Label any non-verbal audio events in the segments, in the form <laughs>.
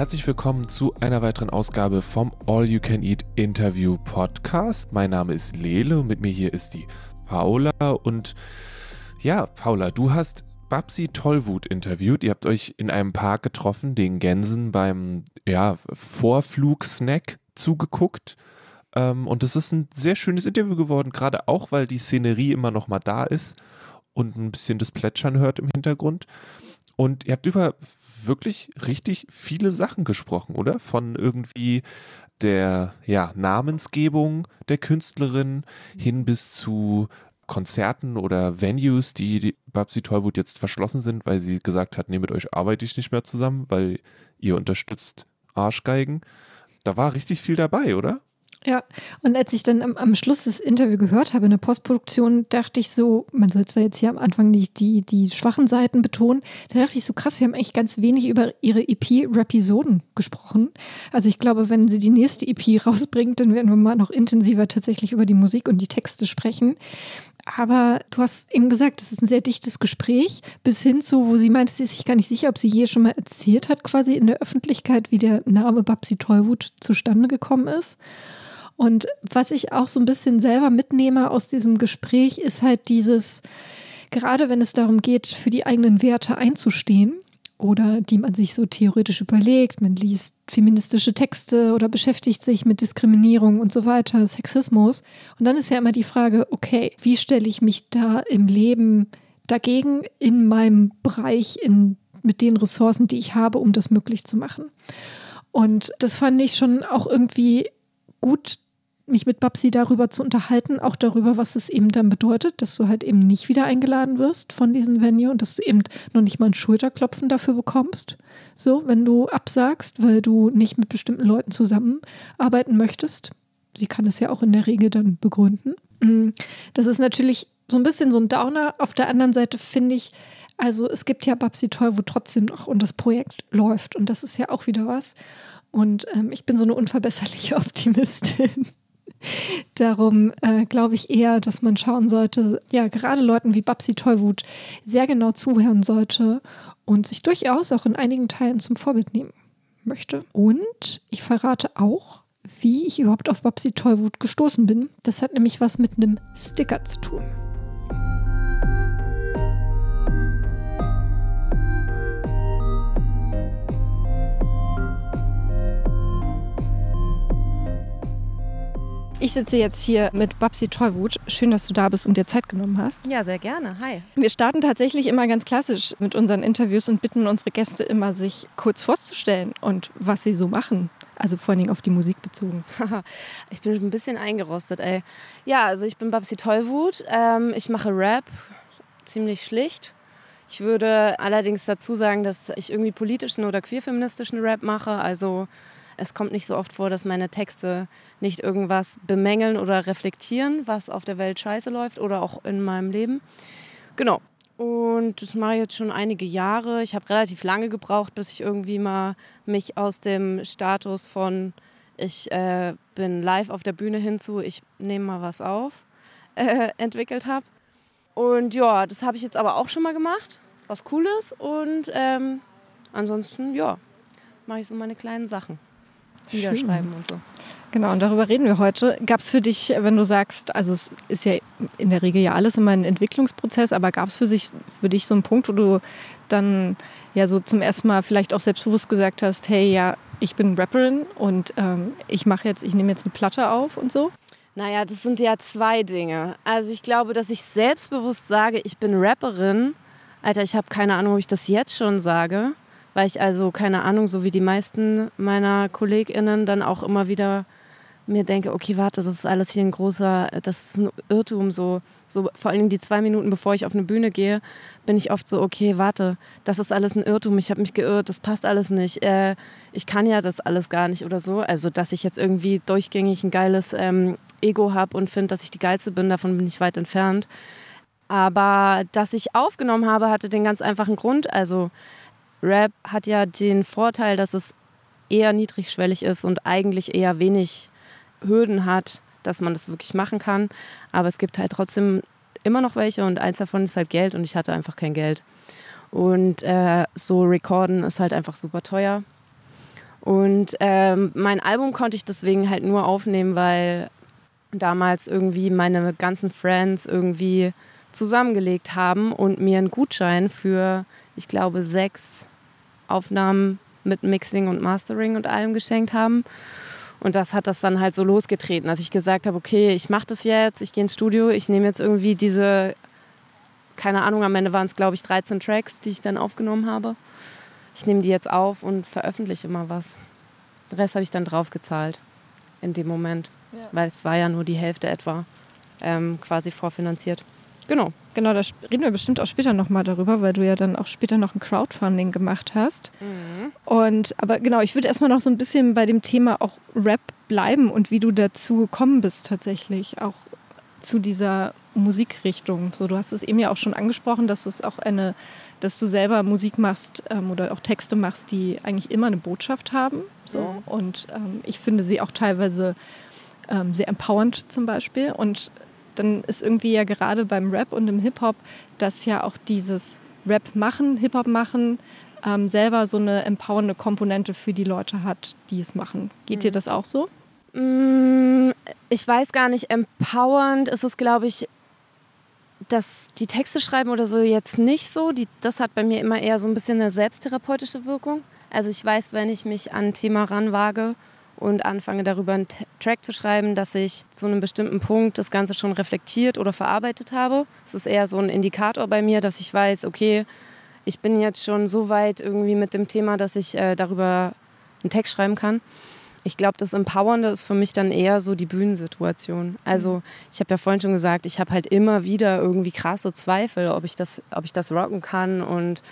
herzlich willkommen zu einer weiteren Ausgabe vom All You Can Eat Interview Podcast. Mein Name ist Lele und mit mir hier ist die Paula. Und ja, Paula, du hast Babsi Tollwut interviewt. Ihr habt euch in einem Park getroffen, den Gänsen beim ja, Vorflugsnack zugeguckt. Ähm, und es ist ein sehr schönes Interview geworden, gerade auch, weil die Szenerie immer noch mal da ist und ein bisschen das Plätschern hört im Hintergrund. Und ihr habt über wirklich richtig viele Sachen gesprochen, oder? Von irgendwie der ja, Namensgebung der Künstlerin hin bis zu Konzerten oder Venues, die, die Babsi Tollwut jetzt verschlossen sind, weil sie gesagt hat, nee, mit euch arbeite ich nicht mehr zusammen, weil ihr unterstützt Arschgeigen. Da war richtig viel dabei, oder? Ja, und als ich dann am, am Schluss das Interview gehört habe in der Postproduktion, dachte ich so, man soll zwar jetzt hier am Anfang nicht die, die schwachen Seiten betonen, da dachte ich so krass, wir haben eigentlich ganz wenig über ihre EP-Rapisoden gesprochen. Also ich glaube, wenn sie die nächste EP rausbringt, dann werden wir mal noch intensiver tatsächlich über die Musik und die Texte sprechen. Aber du hast eben gesagt, es ist ein sehr dichtes Gespräch, bis hin zu, wo sie meinte, sie ist sich gar nicht sicher, ob sie je schon mal erzählt hat, quasi in der Öffentlichkeit, wie der Name Babsi Tollwut zustande gekommen ist. Und was ich auch so ein bisschen selber mitnehme aus diesem Gespräch, ist halt dieses, gerade wenn es darum geht, für die eigenen Werte einzustehen oder die man sich so theoretisch überlegt, man liest feministische Texte oder beschäftigt sich mit Diskriminierung und so weiter, Sexismus. Und dann ist ja immer die Frage, okay, wie stelle ich mich da im Leben dagegen in meinem Bereich, in, mit den Ressourcen, die ich habe, um das möglich zu machen. Und das fand ich schon auch irgendwie gut mich mit Babsi darüber zu unterhalten, auch darüber, was es eben dann bedeutet, dass du halt eben nicht wieder eingeladen wirst von diesem Venue und dass du eben noch nicht mal ein Schulterklopfen dafür bekommst. So, wenn du absagst, weil du nicht mit bestimmten Leuten zusammenarbeiten möchtest. Sie kann es ja auch in der Regel dann begründen. Mm, das ist natürlich so ein bisschen so ein Downer. Auf der anderen Seite finde ich, also es gibt ja Babsi Toll, trotzdem noch und das Projekt läuft und das ist ja auch wieder was. Und ähm, ich bin so eine unverbesserliche <laughs> Optimistin. Darum äh, glaube ich eher, dass man schauen sollte, ja, gerade Leuten wie Babsi Tollwut sehr genau zuhören sollte und sich durchaus auch in einigen Teilen zum Vorbild nehmen möchte. Und ich verrate auch, wie ich überhaupt auf Babsi Tollwut gestoßen bin. Das hat nämlich was mit einem Sticker zu tun. Ich sitze jetzt hier mit Babsi Tollwut. Schön, dass du da bist und dir Zeit genommen hast. Ja, sehr gerne. Hi. Wir starten tatsächlich immer ganz klassisch mit unseren Interviews und bitten unsere Gäste immer, sich kurz vorzustellen und was sie so machen. Also vor allen Dingen auf die Musik bezogen. <laughs> ich bin ein bisschen eingerostet, ey. Ja, also ich bin Babsi Tollwut. Ähm, ich mache Rap, ziemlich schlicht. Ich würde allerdings dazu sagen, dass ich irgendwie politischen oder queerfeministischen Rap mache. Also es kommt nicht so oft vor, dass meine Texte nicht irgendwas bemängeln oder reflektieren, was auf der Welt scheiße läuft oder auch in meinem Leben. Genau. Und das mache ich jetzt schon einige Jahre. Ich habe relativ lange gebraucht, bis ich irgendwie mal mich aus dem Status von ich äh, bin live auf der Bühne hinzu, ich nehme mal was auf, <laughs> äh, entwickelt habe. Und ja, das habe ich jetzt aber auch schon mal gemacht, was cool ist. Und ähm, ansonsten, ja, mache ich so meine kleinen Sachen niederschreiben und so. Genau, und darüber reden wir heute. Gab es für dich, wenn du sagst, also es ist ja in der Regel ja alles immer ein Entwicklungsprozess, aber gab es für, für dich so einen Punkt, wo du dann ja so zum ersten Mal vielleicht auch selbstbewusst gesagt hast, hey, ja, ich bin Rapperin und ähm, ich mache jetzt, ich nehme jetzt eine Platte auf und so? Naja, das sind ja zwei Dinge. Also ich glaube, dass ich selbstbewusst sage, ich bin Rapperin. Alter, ich habe keine Ahnung, ob ich das jetzt schon sage weil ich also, keine Ahnung, so wie die meisten meiner KollegInnen dann auch immer wieder mir denke, okay, warte, das ist alles hier ein großer, das ist ein Irrtum, so, so vor allem die zwei Minuten, bevor ich auf eine Bühne gehe, bin ich oft so, okay, warte, das ist alles ein Irrtum, ich habe mich geirrt, das passt alles nicht, äh, ich kann ja das alles gar nicht oder so. Also, dass ich jetzt irgendwie durchgängig ein geiles ähm, Ego habe und finde, dass ich die Geilste bin, davon bin ich weit entfernt. Aber dass ich aufgenommen habe, hatte den ganz einfachen Grund. Also Rap hat ja den Vorteil, dass es eher niedrigschwellig ist und eigentlich eher wenig Hürden hat, dass man das wirklich machen kann. Aber es gibt halt trotzdem immer noch welche und eins davon ist halt Geld und ich hatte einfach kein Geld. Und äh, so Recorden ist halt einfach super teuer. Und ähm, mein Album konnte ich deswegen halt nur aufnehmen, weil damals irgendwie meine ganzen Friends irgendwie zusammengelegt haben und mir einen Gutschein für, ich glaube, sechs Aufnahmen mit Mixing und Mastering und allem geschenkt haben. Und das hat das dann halt so losgetreten, dass ich gesagt habe, okay, ich mache das jetzt, ich gehe ins Studio, ich nehme jetzt irgendwie diese, keine Ahnung, am Ende waren es, glaube ich, 13 Tracks, die ich dann aufgenommen habe. Ich nehme die jetzt auf und veröffentliche mal was. Den Rest habe ich dann draufgezahlt in dem Moment, ja. weil es war ja nur die Hälfte etwa ähm, quasi vorfinanziert. Genau. Genau, da reden wir bestimmt auch später nochmal darüber, weil du ja dann auch später noch ein Crowdfunding gemacht hast. Mhm. Und aber genau, ich würde erstmal noch so ein bisschen bei dem Thema auch Rap bleiben und wie du dazu gekommen bist tatsächlich, auch zu dieser Musikrichtung. So, du hast es eben ja auch schon angesprochen, dass es auch eine, dass du selber Musik machst ähm, oder auch Texte machst, die eigentlich immer eine Botschaft haben. So. Mhm. Und ähm, ich finde sie auch teilweise ähm, sehr empowernd zum Beispiel. Und dann ist irgendwie ja gerade beim Rap und im Hip-Hop, dass ja auch dieses Rap machen, Hip-Hop machen, ähm, selber so eine empowernde Komponente für die Leute hat, die es machen. Geht mhm. dir das auch so? Mm, ich weiß gar nicht, empowernd ist es, glaube ich, dass die Texte schreiben oder so jetzt nicht so. Die, das hat bei mir immer eher so ein bisschen eine selbsttherapeutische Wirkung. Also ich weiß, wenn ich mich an ein Thema ranwage und anfange darüber einen Track zu schreiben, dass ich zu einem bestimmten Punkt das Ganze schon reflektiert oder verarbeitet habe. Es ist eher so ein Indikator bei mir, dass ich weiß, okay, ich bin jetzt schon so weit irgendwie mit dem Thema, dass ich äh, darüber einen Text schreiben kann. Ich glaube, das Empowernde ist für mich dann eher so die Bühnensituation. Also ich habe ja vorhin schon gesagt, ich habe halt immer wieder irgendwie krasse Zweifel, ob ich das, ob ich das rocken kann und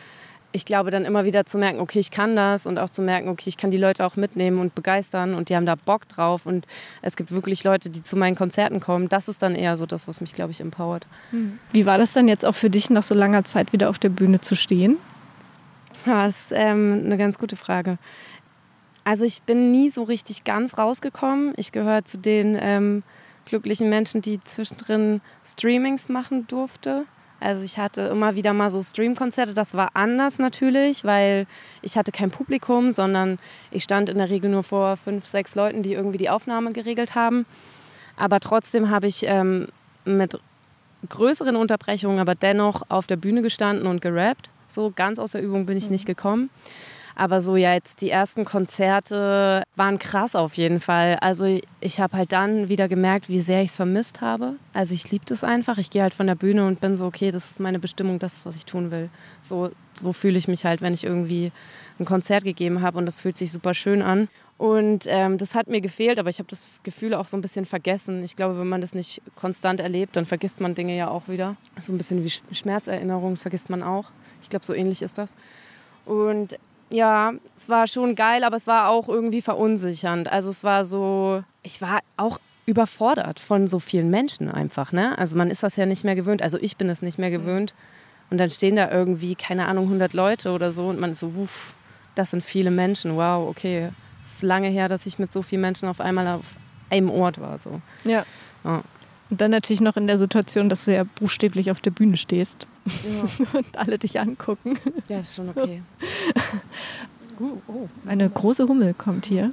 ich glaube dann immer wieder zu merken, okay, ich kann das und auch zu merken, okay, ich kann die Leute auch mitnehmen und begeistern und die haben da Bock drauf und es gibt wirklich Leute, die zu meinen Konzerten kommen. Das ist dann eher so das, was mich, glaube ich, empowert. Hm. Wie war das dann jetzt auch für dich, nach so langer Zeit wieder auf der Bühne zu stehen? Ja, das ist ähm, eine ganz gute Frage. Also ich bin nie so richtig ganz rausgekommen. Ich gehöre zu den ähm, glücklichen Menschen, die zwischendrin Streamings machen durfte. Also ich hatte immer wieder mal so Streamkonzerte. Das war anders natürlich, weil ich hatte kein Publikum, sondern ich stand in der Regel nur vor fünf, sechs Leuten, die irgendwie die Aufnahme geregelt haben. Aber trotzdem habe ich ähm, mit größeren Unterbrechungen, aber dennoch auf der Bühne gestanden und gerappt. So ganz aus der Übung bin ich mhm. nicht gekommen. Aber so ja, jetzt die ersten Konzerte waren krass auf jeden Fall. Also ich habe halt dann wieder gemerkt, wie sehr ich es vermisst habe. Also ich liebe das einfach. Ich gehe halt von der Bühne und bin so, okay, das ist meine Bestimmung, das ist, was ich tun will. So, so fühle ich mich halt, wenn ich irgendwie ein Konzert gegeben habe und das fühlt sich super schön an. Und ähm, das hat mir gefehlt, aber ich habe das Gefühl auch so ein bisschen vergessen. Ich glaube, wenn man das nicht konstant erlebt, dann vergisst man Dinge ja auch wieder. So ein bisschen wie Schmerzerinnerung, das vergisst man auch. Ich glaube, so ähnlich ist das. Und ja, es war schon geil, aber es war auch irgendwie verunsichernd. Also es war so, ich war auch überfordert von so vielen Menschen einfach. Ne? Also man ist das ja nicht mehr gewöhnt. Also ich bin es nicht mehr gewöhnt. Und dann stehen da irgendwie, keine Ahnung, 100 Leute oder so und man ist so, uff, das sind viele Menschen. Wow, okay. Es ist lange her, dass ich mit so vielen Menschen auf einmal auf einem Ort war. So. Ja. ja. Und dann natürlich noch in der Situation, dass du ja buchstäblich auf der Bühne stehst ja. <laughs> und alle dich angucken. Ja, ist schon okay. uh, oh, eine große Hummel kommt hier.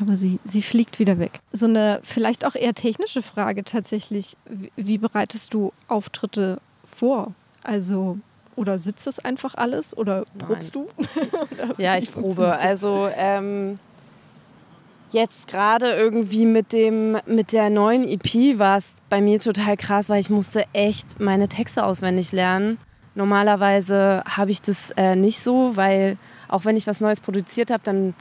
Aber sie, sie fliegt wieder weg. So eine vielleicht auch eher technische Frage tatsächlich. Wie bereitest du Auftritte vor? Also, oder sitzt es einfach alles? Oder probst Nein. du? <laughs> ja, ich probe. Also, ähm, jetzt gerade irgendwie mit dem mit der neuen EP war es bei mir total krass, weil ich musste echt meine Texte auswendig lernen. Normalerweise habe ich das äh, nicht so, weil auch wenn ich was Neues produziert habe, dann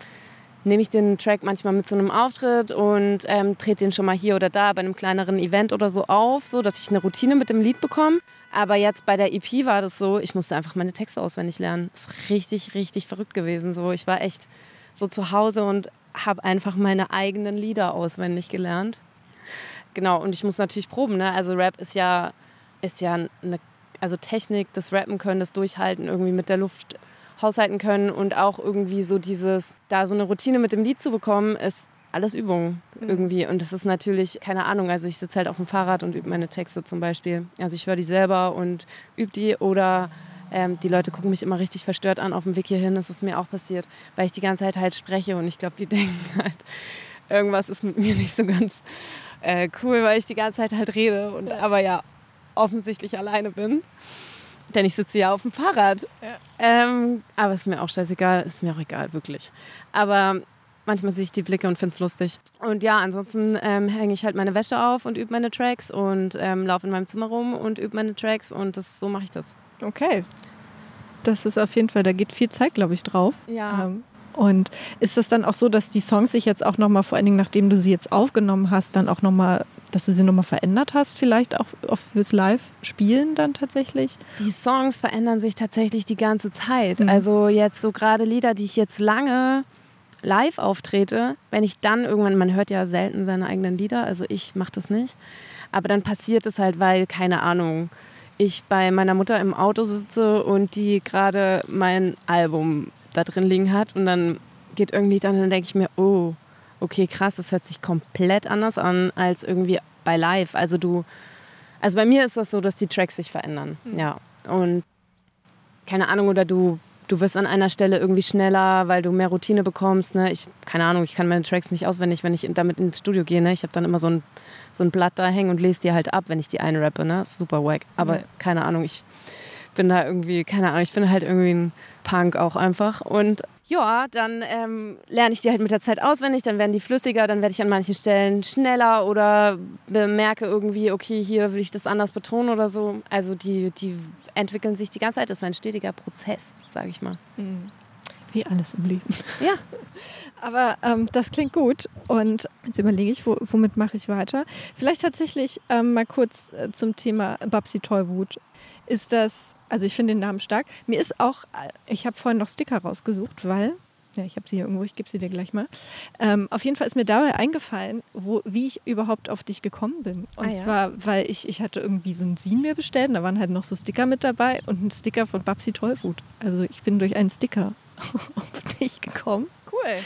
nehme ich den Track manchmal mit zu einem Auftritt und ähm, trete den schon mal hier oder da bei einem kleineren Event oder so auf, so dass ich eine Routine mit dem Lied bekomme. Aber jetzt bei der EP war das so, ich musste einfach meine Texte auswendig lernen. Das ist richtig, richtig verrückt gewesen. So, ich war echt so zu Hause und habe einfach meine eigenen Lieder auswendig gelernt. Genau, und ich muss natürlich proben. Ne? Also Rap ist ja, ist ja eine also Technik, das Rappen können, das Durchhalten, irgendwie mit der Luft haushalten können und auch irgendwie so dieses, da so eine Routine mit dem Lied zu bekommen, ist alles Übung mhm. irgendwie. Und das ist natürlich, keine Ahnung, also ich sitze halt auf dem Fahrrad und übe meine Texte zum Beispiel. Also ich höre die selber und übe die oder Ähm, die Leute gucken mich immer richtig verstört an auf dem Weg hierhin. Das ist mir auch passiert, weil ich die ganze Zeit halt spreche und ich glaube, die <laughs> denken halt, irgendwas ist mit mir nicht so ganz äh, cool, weil ich die ganze Zeit halt rede und aber ja offensichtlich alleine bin. Denn ich sitze ja auf dem Fahrrad. Ja. Ähm, aber ist mir auch scheißegal, ist mir auch egal, wirklich. Aber manchmal sehe ich die Blicke und finde es lustig. Und ja, ansonsten ähm, hänge ich halt meine Wäsche auf und übe meine Tracks und ähm, laufe in meinem Zimmer rum und übe meine Tracks und das, so mache ich das. Okay. Das ist auf jeden Fall, da geht viel Zeit, glaube ich, drauf. Ja. Ähm, und ist das dann auch so, dass die Songs sich jetzt auch nochmal, vor allen Dingen nachdem du sie jetzt aufgenommen hast, dann auch nochmal, dass du sie nochmal verändert hast, vielleicht auch, fürs Live-Spielen dann tatsächlich? Die Songs verändern sich tatsächlich die ganze Zeit. Mhm. Also jetzt so gerade Lieder, die ich jetzt lange live auftrete, wenn ich dann irgendwann, man hört ja selten seine eigenen Lieder, also ich mache das nicht, aber dann passiert es halt, weil, keine Ahnung, ich bei meiner Mutter im Auto sitze und die gerade mein Album da drin liegen hat und dann geht irgendwie dann, dann denke ich mir, oh, okay, krass, das hört sich komplett anders an als irgendwie bei live. Also du, also bei mir ist das so, dass die Tracks sich verändern, ja. Und keine Ahnung, oder du, du wirst an einer Stelle irgendwie schneller, weil du mehr Routine bekommst. Ne? Ich, keine Ahnung, ich kann meine Tracks nicht auswendig, wenn ich damit ins Studio gehe. Ne? Ich habe dann immer so ein, so ein Blatt da hängen und lese die halt ab, wenn ich die einrappe. Ne? Super wack. Aber Ja. keine Ahnung, ich bin da irgendwie, keine Ahnung, ich bin halt irgendwie ein Punk auch einfach. Und ja, dann ähm, lerne ich die halt mit der Zeit auswendig, dann werden die flüssiger, dann werde ich an manchen Stellen schneller oder bemerke irgendwie, okay, hier will ich das anders betonen oder so. Also die, die entwickeln sich die ganze Zeit, das ist ein stetiger Prozess, sage ich mal. Wie alles im Leben. Ja. Aber ähm, das klingt gut. Und jetzt überlege ich, wo, womit mache ich weiter? Vielleicht tatsächlich ähm, mal kurz äh, zum Thema Babsi Tollwut. Ist das, also ich finde den Namen stark. Mir ist auch, äh, ich habe vorhin noch Sticker rausgesucht, weil, ja, ich habe sie hier irgendwo, ich gebe sie dir gleich mal. Ähm, auf jeden Fall ist mir dabei eingefallen, wo, wie ich überhaupt auf dich gekommen bin. Und Ah, ja? zwar, weil ich, ich hatte irgendwie so ein Sin mir bestellt, und da waren halt noch so Sticker mit dabei und ein Sticker von Babsi Tollwut. Also ich bin durch einen Sticker <laughs> auf dich gekommen. Cool.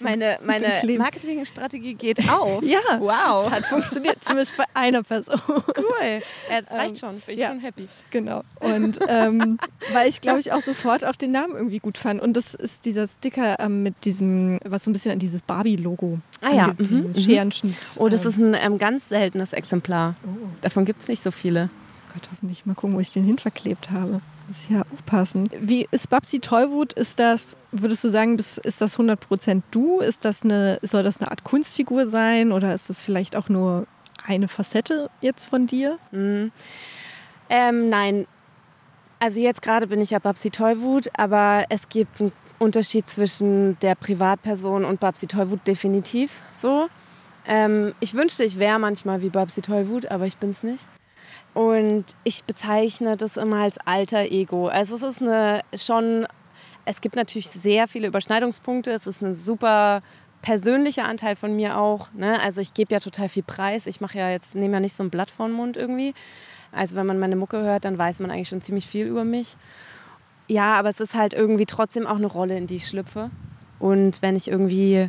Meine, meine. Marketingstrategie geht auf. Ja, Wow. es hat funktioniert, zumindest bei einer Person. Cool. Ja, das reicht Ähm, schon. Bin ich ja. schon happy. Genau. Und ähm, weil ich, glaube ich, auch sofort auch den Namen irgendwie gut fand. Und das ist dieser Sticker ähm, mit diesem, was so ein bisschen an dieses Barbie-Logo. Ah ja, mhm, mhm. Scherenschnitt. Oh, das ähm, ist ein ähm, ganz seltenes Exemplar. Oh Davon gibt es nicht so viele. Gott, hoffentlich mal gucken, wo ich den hinverklebt habe. Muss ich ja aufpassen. Wie ist Babsi Tollwut? Ist das, würdest du sagen, ist das 100% du? Ist das eine, soll das eine Art Kunstfigur sein? Oder ist das vielleicht auch nur eine Facette jetzt von dir? Mhm. Ähm, nein, also jetzt gerade bin ich ja Babsi Tollwut, aber es gibt einen Unterschied zwischen der Privatperson und Babsi Tollwut definitiv so. Ähm, ich wünschte, ich wäre manchmal wie Babsi Tollwut, aber ich bin es nicht. Und ich bezeichne das immer als alter Ego. Also es ist eine schon, es gibt natürlich sehr viele Überschneidungspunkte. Es ist ein super persönlicher Anteil von mir auch. Ne? Also ich gebe ja total viel Preis. Ich mache ja jetzt, nehme ja nicht so ein Blatt vor den Mund irgendwie. Also wenn man meine Mucke hört, dann weiß man eigentlich schon ziemlich viel über mich. Ja, aber es ist halt irgendwie trotzdem auch eine Rolle, in die ich schlüpfe. Und wenn ich irgendwie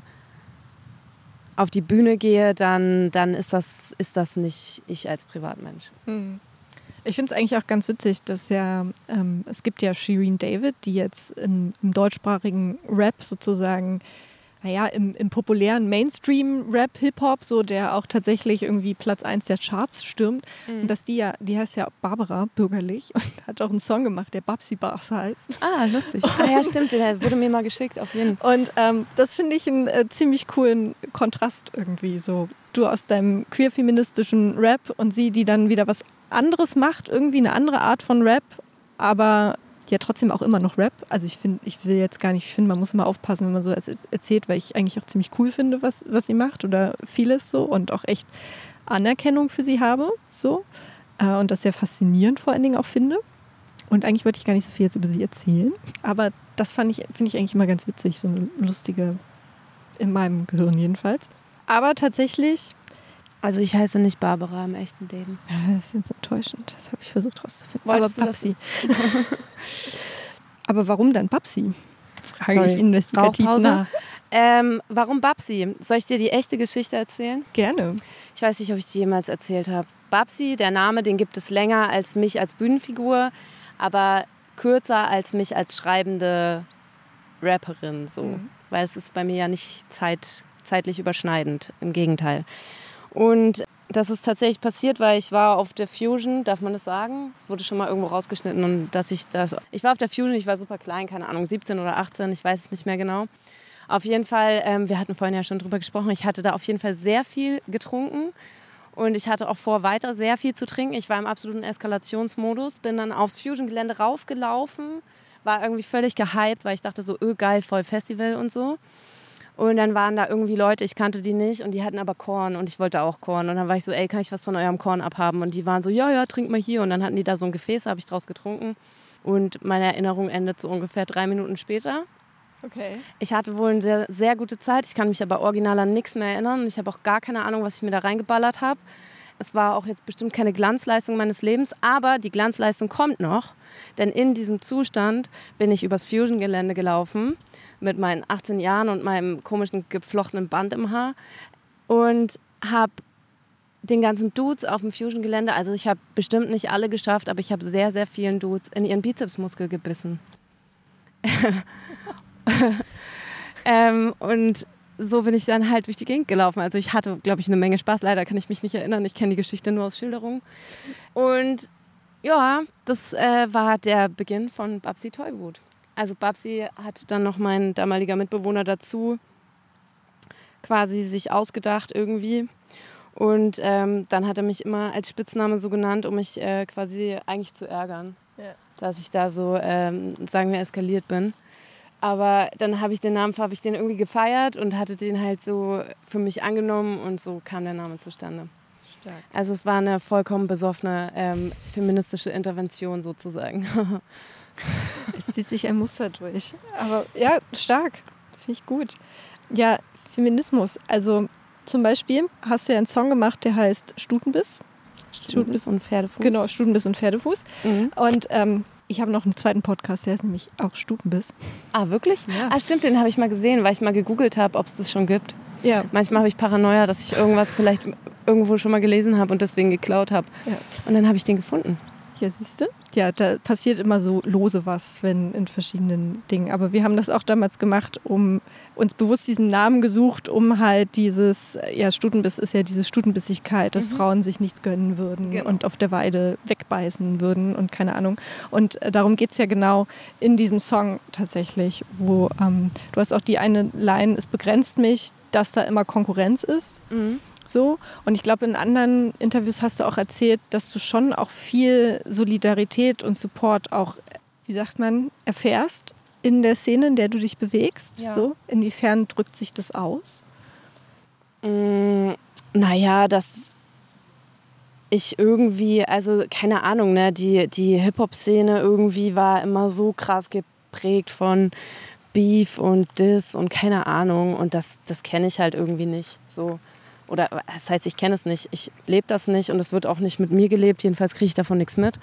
auf die Bühne gehe, dann, dann ist, das, ist das nicht ich als Privatmensch. Ich finde es eigentlich auch ganz witzig, dass ja, ähm, es gibt ja Shireen David, die jetzt in, im deutschsprachigen Rap sozusagen, naja, im, im populären Mainstream-Rap, Hip-Hop, so der auch tatsächlich irgendwie Platz 1 der Charts stürmt. Und dass die ja, die heißt ja Barbara bürgerlich und <laughs> hat auch einen Song gemacht, der Babsi Bars heißt. Ah, lustig. ah ja, stimmt, der wurde mir mal geschickt, auf jeden Fall. Und ähm, das finde ich einen äh, ziemlich coolen Kontrast irgendwie. So du aus deinem queer-feministischen Rap und sie, die dann wieder was anderes macht, irgendwie eine andere Art von Rap, aber ja trotzdem auch immer noch Rap. Also ich finde, ich will jetzt gar nicht, ich finde, man muss immer aufpassen, wenn man so erz- erzählt, weil ich eigentlich auch ziemlich cool finde, was, was sie macht oder vieles so und auch echt Anerkennung für sie habe. So. Äh, und das sehr faszinierend vor allen Dingen auch finde. Und eigentlich wollte ich gar nicht so viel jetzt über sie erzählen. Aber das fand ich, finde ich eigentlich immer ganz witzig, so eine lustige, in meinem Gehirn jedenfalls. Aber tatsächlich, Also ich heiße nicht Barbara im echten Leben. ja, das ist jetzt enttäuschend, das habe ich versucht rauszufinden. Wolltest du Aber Babsi. <laughs> Aber warum dann Babsi? Frage Sorry, ich investigativ Rauchpause? nach. Ähm, warum Babsi? Soll ich dir die echte Geschichte erzählen? Gerne. Ich weiß nicht, ob ich die jemals erzählt habe. Babsi, der Name, den gibt es länger als mich als Bühnenfigur. Aber kürzer als mich als schreibende Rapperin. So. Mhm. Weil es ist bei mir ja nicht zeit, zeitlich überschneidend. Im Gegenteil. Und das ist tatsächlich passiert, weil ich war auf der Fusion, darf man das sagen? Es wurde schon mal irgendwo rausgeschnitten und dass ich das. Ich war auf der Fusion, ich war super klein, keine Ahnung, 17 oder 18, ich weiß es nicht mehr genau. Auf jeden Fall, ähm, wir hatten vorhin ja schon drüber gesprochen, ich hatte da auf jeden Fall sehr viel getrunken und ich hatte auch vor, weiter sehr viel zu trinken. Ich war im absoluten Eskalationsmodus, bin dann aufs Fusion-Gelände raufgelaufen, war irgendwie völlig gehypt, weil ich dachte so, öh, geil, voll Festival und so. Und dann waren da irgendwie Leute, ich kannte die nicht und die hatten aber Korn und ich wollte auch Korn. Und dann war ich so, ey, kann ich was von eurem Korn abhaben? Und die waren so, ja, ja, trink mal hier. Und dann hatten die da so ein Gefäß, habe ich draus getrunken. Und meine Erinnerung endet so ungefähr drei Minuten später. Okay. Ich hatte wohl eine sehr, sehr gute Zeit. Ich kann mich aber original an nichts mehr erinnern. Und ich habe auch gar keine Ahnung, was ich mir da reingeballert habe. Es war auch jetzt bestimmt keine Glanzleistung meines Lebens, aber die Glanzleistung kommt noch. Denn in diesem Zustand bin ich übers Fusion-Gelände gelaufen mit meinen 18 Jahren und meinem komischen geflochtenen Band im Haar und habe den ganzen Dudes auf dem Fusion-Gelände, also ich habe bestimmt nicht alle geschafft, aber ich habe sehr, sehr vielen Dudes in ihren Bizepsmuskel gebissen. <laughs> ähm, und so bin ich dann halt durch die Gegend gelaufen. Also ich hatte, glaube ich, eine Menge Spaß. Leider kann ich mich nicht erinnern. Ich kenne die Geschichte nur aus Schilderungen. Und ja, das äh, war der Beginn von Babsi Tollwut. Also Babsi hat dann noch mein damaliger Mitbewohner dazu quasi sich ausgedacht irgendwie. Und ähm, dann hat er mich immer als Spitzname so genannt, um mich äh, quasi eigentlich zu ärgern. Ja. Dass ich da so, ähm, sagen wir, eskaliert bin. Aber dann habe ich den Namen, habe ich den irgendwie gefeiert und hatte den halt so für mich angenommen und so kam der Name zustande. Stark. Also es war eine vollkommen besoffene ähm, feministische Intervention sozusagen. <laughs> <laughs> Es zieht sich ein Muster durch. Aber ja, stark. Finde ich gut. Ja, Feminismus. Also zum Beispiel hast du ja einen Song gemacht, der heißt Stutenbiss. Stutenbiss und Pferdefuß. Genau, Stutenbiss und Pferdefuß. Mhm. Und ähm, ich habe noch einen zweiten Podcast, der ist nämlich auch Stutenbiss. Ah, wirklich? Ja. Ah, stimmt, den habe ich mal gesehen, weil ich mal gegoogelt habe, ob es das schon gibt. Ja. Manchmal habe ich Paranoia, dass ich irgendwas vielleicht irgendwo schon mal gelesen habe und deswegen geklaut habe. Ja. Und dann habe ich den gefunden. Ja, siehst du? Ja, da passiert immer so lose was, wenn in verschiedenen Dingen. Aber wir haben das auch damals gemacht, um uns bewusst diesen Namen gesucht, um halt dieses, ja, Stutenbiss ist ja diese Stutenbissigkeit, dass Frauen sich nichts gönnen würden Genau. und auf der Weide wegbeißen würden und keine Ahnung. Und äh, darum geht es ja genau in diesem Song tatsächlich, wo ähm, du hast auch die eine Line, es begrenzt mich, dass da immer Konkurrenz ist. So. Und ich glaube, in anderen Interviews hast du auch erzählt, dass du schon auch viel Solidarität und Support auch, wie sagt man, erfährst in der Szene, in der du dich bewegst. Ja. So. Inwiefern drückt sich das aus? Mm, naja, dass ich irgendwie, also keine Ahnung, ne, die, die Hip-Hop-Szene irgendwie war immer so krass geprägt von Beef und Diss und keine Ahnung. Und das, das kenne ich halt irgendwie nicht. So. Oder das heißt, ich kenne es nicht. Ich lebe das nicht und es wird auch nicht mit mir gelebt. Jedenfalls kriege ich davon nichts mit.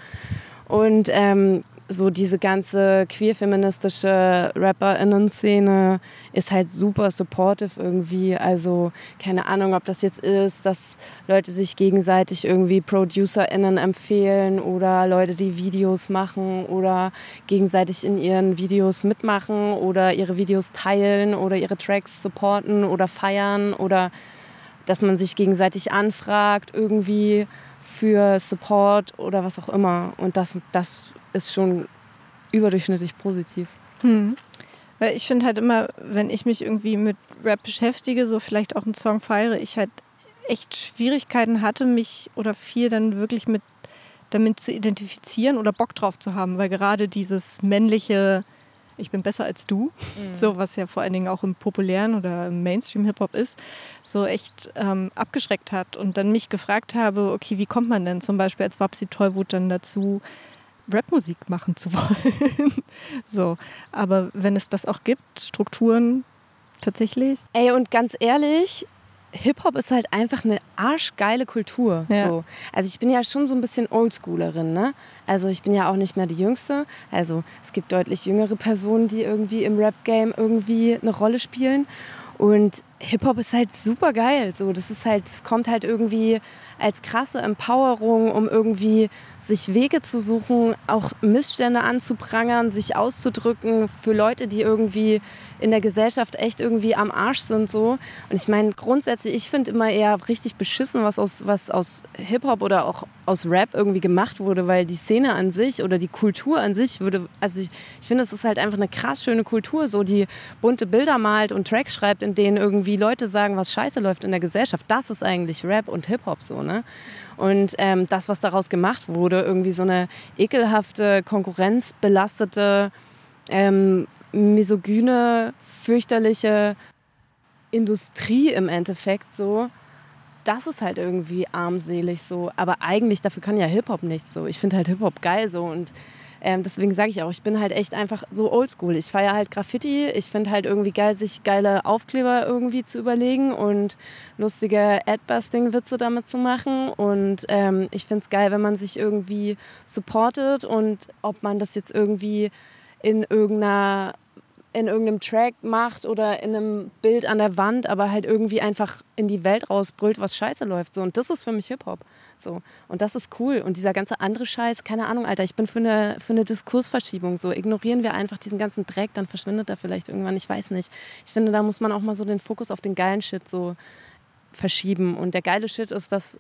Und ähm, so diese ganze queer-feministische RapperInnen-Szene ist halt super supportive irgendwie. Also keine Ahnung, ob das jetzt ist, dass Leute sich gegenseitig irgendwie ProducerInnen empfehlen oder Leute, die Videos machen oder gegenseitig in ihren Videos mitmachen oder ihre Videos teilen oder ihre Tracks supporten oder feiern oder dass man sich gegenseitig anfragt irgendwie für Support oder was auch immer. Und das, das ist schon überdurchschnittlich positiv. Hm. Weil ich finde halt immer, wenn ich mich irgendwie mit Rap beschäftige, so vielleicht auch einen Song feiere, ich halt echt Schwierigkeiten hatte, mich oder viel dann wirklich mit damit zu identifizieren oder Bock drauf zu haben, weil gerade dieses männliche ich bin besser als du, so was ja vor allen Dingen auch im populären oder im Mainstream-Hip-Hop ist, so echt ähm, abgeschreckt hat und dann mich gefragt habe, okay, wie kommt man denn zum Beispiel als Babsi Tollwut dann dazu, Rapmusik machen zu <laughs> wollen? so, aber wenn es das auch gibt, Strukturen tatsächlich. Ey, und ganz ehrlich, Hip-Hop ist halt einfach eine arschgeile Kultur. Ja. So. Also ich bin ja schon so ein bisschen Oldschoolerin, ne? Also ich bin ja auch nicht mehr die Jüngste. Also es gibt deutlich jüngere Personen, die irgendwie im Rap-Game irgendwie eine Rolle spielen. Und Hip-Hop ist halt super geil. So, das ist halt, es kommt halt irgendwie als krasse Empowerung, um irgendwie sich Wege zu suchen, auch Missstände anzuprangern, sich auszudrücken für Leute, die irgendwie in der Gesellschaft echt irgendwie am Arsch sind so. Und ich meine grundsätzlich, ich finde immer eher richtig beschissen, was aus was aus Hip Hop oder auch aus Rap irgendwie gemacht wurde, weil die Szene an sich oder die Kultur an sich würde, also ich, ich finde, es ist halt einfach eine krass schöne Kultur, so die bunte Bilder malt und Tracks schreibt, in denen irgendwie Leute sagen, was scheiße läuft in der Gesellschaft. Das ist eigentlich Rap und Hip Hop so, ne? Und ähm, das, was daraus gemacht wurde, irgendwie so eine ekelhafte, konkurrenzbelastete, ähm, misogyne, fürchterliche Industrie im Endeffekt so. Das ist halt irgendwie armselig so. Aber eigentlich, dafür kann ja Hip-Hop nichts so. Ich finde halt Hip-Hop geil so und ähm, deswegen sage ich auch, ich bin halt echt einfach so oldschool. Ich feiere halt Graffiti. Ich finde halt irgendwie geil, sich geile Aufkleber irgendwie zu überlegen und lustige Adbusting-Witze damit zu machen. Und ähm, ich finde es geil, wenn man sich irgendwie supportet und ob man das jetzt irgendwie in irgendeiner in irgendeinem Track macht oder in einem Bild an der Wand, aber halt irgendwie einfach in die Welt rausbrüllt, was scheiße läuft. So. Und das ist für mich Hip-Hop. So. Und das ist cool. Und dieser ganze andere Scheiß, keine Ahnung, Alter, ich bin für eine, für eine Diskursverschiebung. So. Ignorieren wir einfach diesen ganzen Dreck, dann verschwindet er vielleicht irgendwann. Ich weiß nicht. Ich finde, da muss man auch mal so den Fokus auf den geilen Shit so verschieben. Und der geile Shit ist, dass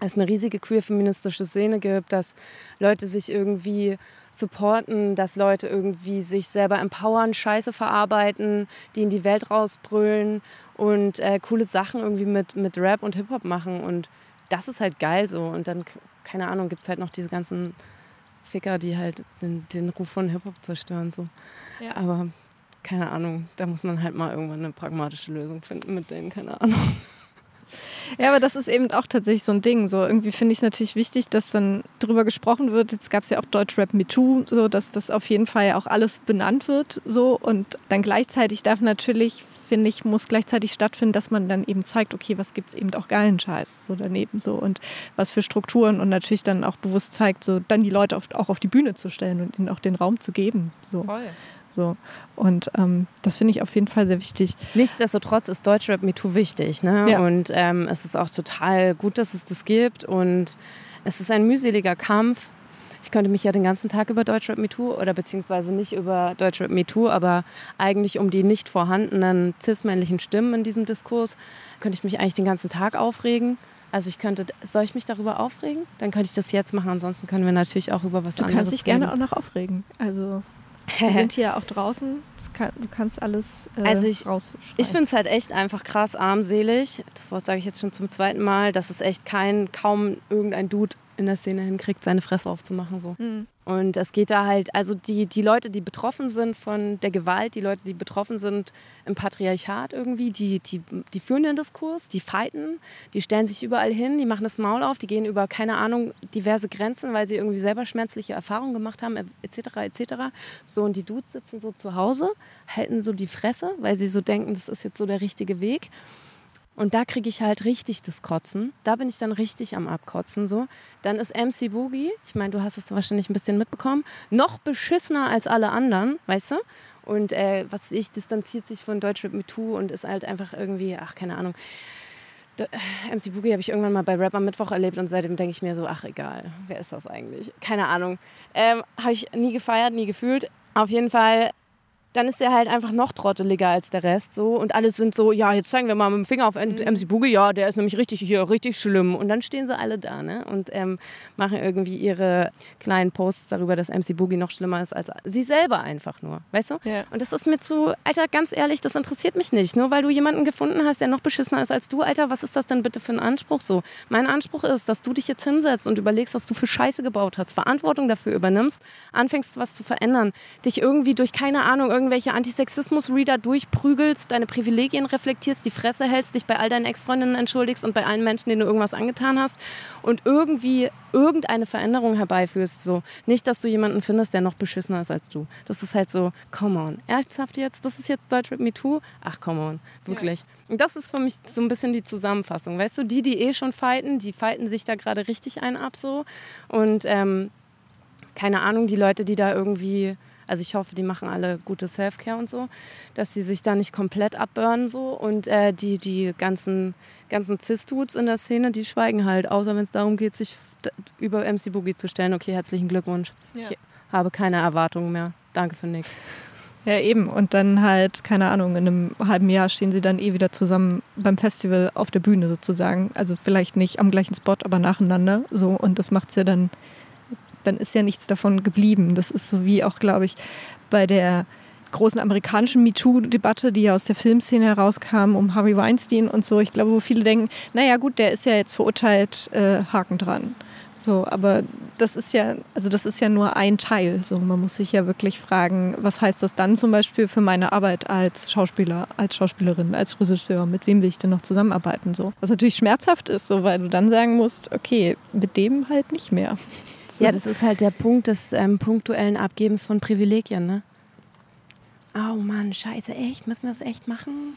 es eine riesige queer-feministische Szene gibt, dass Leute sich irgendwie supporten, dass Leute irgendwie sich selber empowern, Scheiße verarbeiten, die in die Welt rausbrüllen und äh, coole Sachen irgendwie mit, mit Rap und Hip-Hop machen. Und das ist halt geil so. Und dann, keine Ahnung, gibt es halt noch diese ganzen Ficker, die halt den, den Ruf von Hip-Hop zerstören. So. Ja. Aber keine Ahnung, da muss man halt mal irgendwann eine pragmatische Lösung finden mit denen, keine Ahnung. Ja, aber das ist eben auch tatsächlich so ein Ding. So irgendwie finde ich es natürlich wichtig, dass dann drüber gesprochen wird. Jetzt gab es ja auch Deutschrap Me Too, so dass das auf jeden Fall auch alles benannt wird. So und dann gleichzeitig darf natürlich, finde ich, muss gleichzeitig stattfinden, dass man dann eben zeigt, okay, was gibt es eben auch geilen Scheiß so daneben so und was für Strukturen und natürlich dann auch bewusst zeigt, so dann die Leute auch auf die Bühne zu stellen und ihnen auch den Raum zu geben. So. Voll. So. Und ähm, das finde ich auf jeden Fall sehr wichtig. Nichtsdestotrotz ist Deutschrap MeToo wichtig. Ne? Ja. Und ähm, es ist auch total gut, dass es das gibt. Und es ist ein mühseliger Kampf. Ich könnte mich ja den ganzen Tag über Deutschrap MeToo oder beziehungsweise nicht über Deutschrap MeToo, aber eigentlich um die nicht vorhandenen cis-männlichen Stimmen in diesem Diskurs, könnte ich mich eigentlich den ganzen Tag aufregen. Also ich könnte, soll ich mich darüber aufregen? Dann könnte ich das jetzt machen. Ansonsten können wir natürlich auch über was du anderes Du kannst dich reden. gerne auch noch aufregen. Also wir <laughs> sind hier auch draußen. Kann, du kannst alles äh, also ich, Ich finde es halt echt einfach krass armselig. Das Wort sage ich jetzt schon zum zweiten Mal, dass es echt kein, kaum irgendein Dude in der Szene hinkriegt, seine Fresse aufzumachen. So. Mhm. Und es geht da halt, also die, die Leute, die betroffen sind von der Gewalt, die Leute, die betroffen sind im Patriarchat irgendwie, die, die, die führen den Diskurs, die fighten, die stellen sich überall hin, die machen das Maul auf, die gehen über, keine Ahnung, diverse Grenzen, weil sie irgendwie selber schmerzliche Erfahrungen gemacht haben, etc., etc. So, und die Dudes sitzen so zu Hause, halten so die Fresse, weil sie so denken, das ist jetzt so der richtige Weg. Und da kriege ich halt richtig das Kotzen. Da bin ich dann richtig am Abkotzen. So. Dann ist MC Boogie, ich meine, du hast es wahrscheinlich ein bisschen mitbekommen, noch beschissener als alle anderen, weißt du? Und äh, was ich, distanziert sich von Deutschrap Me Too und ist halt einfach irgendwie, ach, keine Ahnung. MC Boogie habe ich irgendwann mal bei Rap am Mittwoch erlebt und seitdem denke ich mir so, ach egal, wer ist das eigentlich? Keine Ahnung. Ähm, habe ich nie gefeiert, nie gefühlt. Auf jeden Fall dann ist er halt einfach noch trotteliger als der Rest so und alle sind so, ja, jetzt zeigen wir mal mit dem Finger auf MC mhm. Boogie, ja, der ist nämlich richtig hier, richtig schlimm und dann stehen sie alle da, ne, und ähm, machen irgendwie ihre kleinen Posts darüber, dass MC Boogie noch schlimmer ist als sie selber einfach nur, weißt du? Ja. Und das ist mir zu, Alter, ganz ehrlich, das interessiert mich nicht, nur weil du jemanden gefunden hast, der noch beschissener ist als du, Alter, was ist das denn bitte für ein Anspruch so? Mein Anspruch ist, dass du dich jetzt hinsetzt und überlegst, was du für Scheiße gebaut hast, Verantwortung dafür übernimmst, anfängst was zu verändern, dich irgendwie durch keine Ahnung irgendwie irgendwelche Antisexismus-Reader durchprügelst, deine Privilegien reflektierst, die Fresse hältst, dich bei all deinen Ex-Freundinnen entschuldigst und bei allen Menschen, denen du irgendwas angetan hast und irgendwie irgendeine Veränderung herbeiführst. So. Nicht, dass du jemanden findest, der noch beschissener ist als du. Das ist halt so, come on. Ernsthaft jetzt? Das ist jetzt Deutschrap Me Too? Ach, come on. Wirklich. Ja. Und das ist für mich so ein bisschen die Zusammenfassung. Weißt du, die, die eh schon fighten, die fighten sich da gerade richtig ein ab so. Und ähm, keine Ahnung, die Leute, die da irgendwie Also ich hoffe, die machen alle gute Self-Care und so, dass sie sich da nicht komplett abburnen so. Und äh, die, die ganzen, ganzen Cis-Dudes in der Szene, die schweigen halt, außer wenn es darum geht, sich über MC Boogie zu stellen. Okay, herzlichen Glückwunsch. Ja. Ich habe keine Erwartungen mehr. Danke für nichts. <laughs> Ja, eben. Und dann halt, keine Ahnung, in einem halben Jahr stehen sie dann eh wieder zusammen beim Festival auf der Bühne sozusagen. Also vielleicht nicht am gleichen Spot, aber nacheinander. So. Und das macht es ja dann, dann ist ja nichts davon geblieben. Das ist so wie auch, glaube ich, bei der großen amerikanischen MeToo-Debatte, die ja aus der Filmszene herauskam, um Harvey Weinstein und so. Ich glaube, wo viele denken, naja gut, der ist ja jetzt verurteilt, äh, Haken dran. So, aber das ist ja, also das ist ja nur ein Teil. So, man muss sich ja wirklich fragen, was heißt das dann zum Beispiel für meine Arbeit als Schauspieler, als Schauspielerin, als Regisseur? Mit wem will ich denn noch zusammenarbeiten? So, was natürlich schmerzhaft ist, so, weil du dann sagen musst, okay, mit dem halt nicht mehr. Ja, das ist halt der Punkt des ähm, punktuellen Abgebens von Privilegien, ne? Oh Mann, scheiße, echt? Müssen wir das echt machen?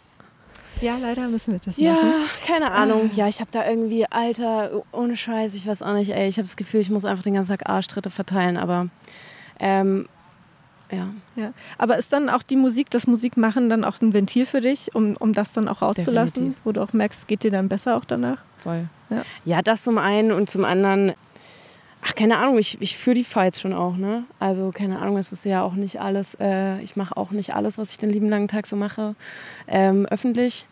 Ja, leider müssen wir das ja, machen. Ja, keine Ahnung. Ja, ich habe da irgendwie, Alter, ohne Scheiß, ich weiß auch nicht, ey, ich habe das Gefühl, ich muss einfach den ganzen Tag Arschtritte verteilen, aber ähm, ja. ja. Aber ist dann auch die Musik, das Musikmachen dann auch ein Ventil für dich, um, um das dann auch rauszulassen, Definitiv. wo du auch merkst, geht dir dann besser auch danach? Voll. Ja. ja, das zum einen und zum anderen Ach, keine Ahnung, ich, ich führe die Fights schon auch, ne? Also, keine Ahnung, es ist ja auch nicht alles, äh, ich mache auch nicht alles, was ich den lieben langen Tag so mache, ähm, öffentlich.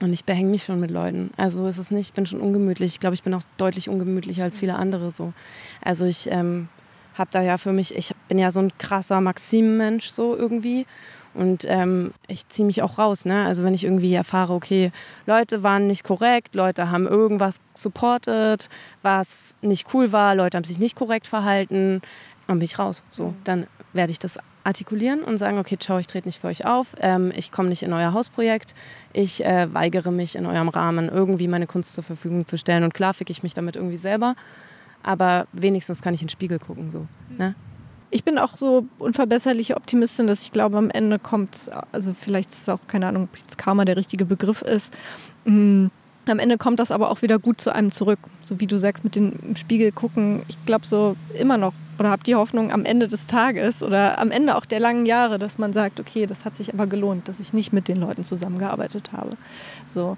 Und ich behänge mich schon mit Leuten. Also ist es nicht, ich bin schon ungemütlich. Ich glaube, ich bin auch deutlich ungemütlicher als viele andere so. Also ich ähm, habe da ja für mich, ich bin ja so ein krasser Maxim-Mensch so irgendwie. Und ähm, ich ziehe mich auch raus. Ne? Also wenn ich irgendwie erfahre, okay, Leute waren nicht korrekt, Leute haben irgendwas supportet, was nicht cool war, Leute haben sich nicht korrekt verhalten, dann bin ich raus. So, mhm. dann werde ich das artikulieren und sagen, okay, ciao, ich trete nicht für euch auf, ähm, ich komme nicht in euer Hausprojekt, ich äh, weigere mich in eurem Rahmen irgendwie meine Kunst zur Verfügung zu stellen. Und klar ficke ich mich damit irgendwie selber, aber wenigstens kann ich in den Spiegel gucken. So, ne? Ich bin auch so unverbesserliche Optimistin, dass ich glaube, am Ende kommt es, also vielleicht ist es auch, keine Ahnung, ob jetzt Karma der richtige Begriff ist. Mhm. Am Ende kommt das aber auch wieder gut zu einem zurück. So wie du sagst, mit dem Spiegel gucken. Ich glaube so immer noch oder habe die Hoffnung am Ende des Tages oder am Ende auch der langen Jahre, dass man sagt, okay, das hat sich aber gelohnt, dass ich nicht mit den Leuten zusammengearbeitet habe. So.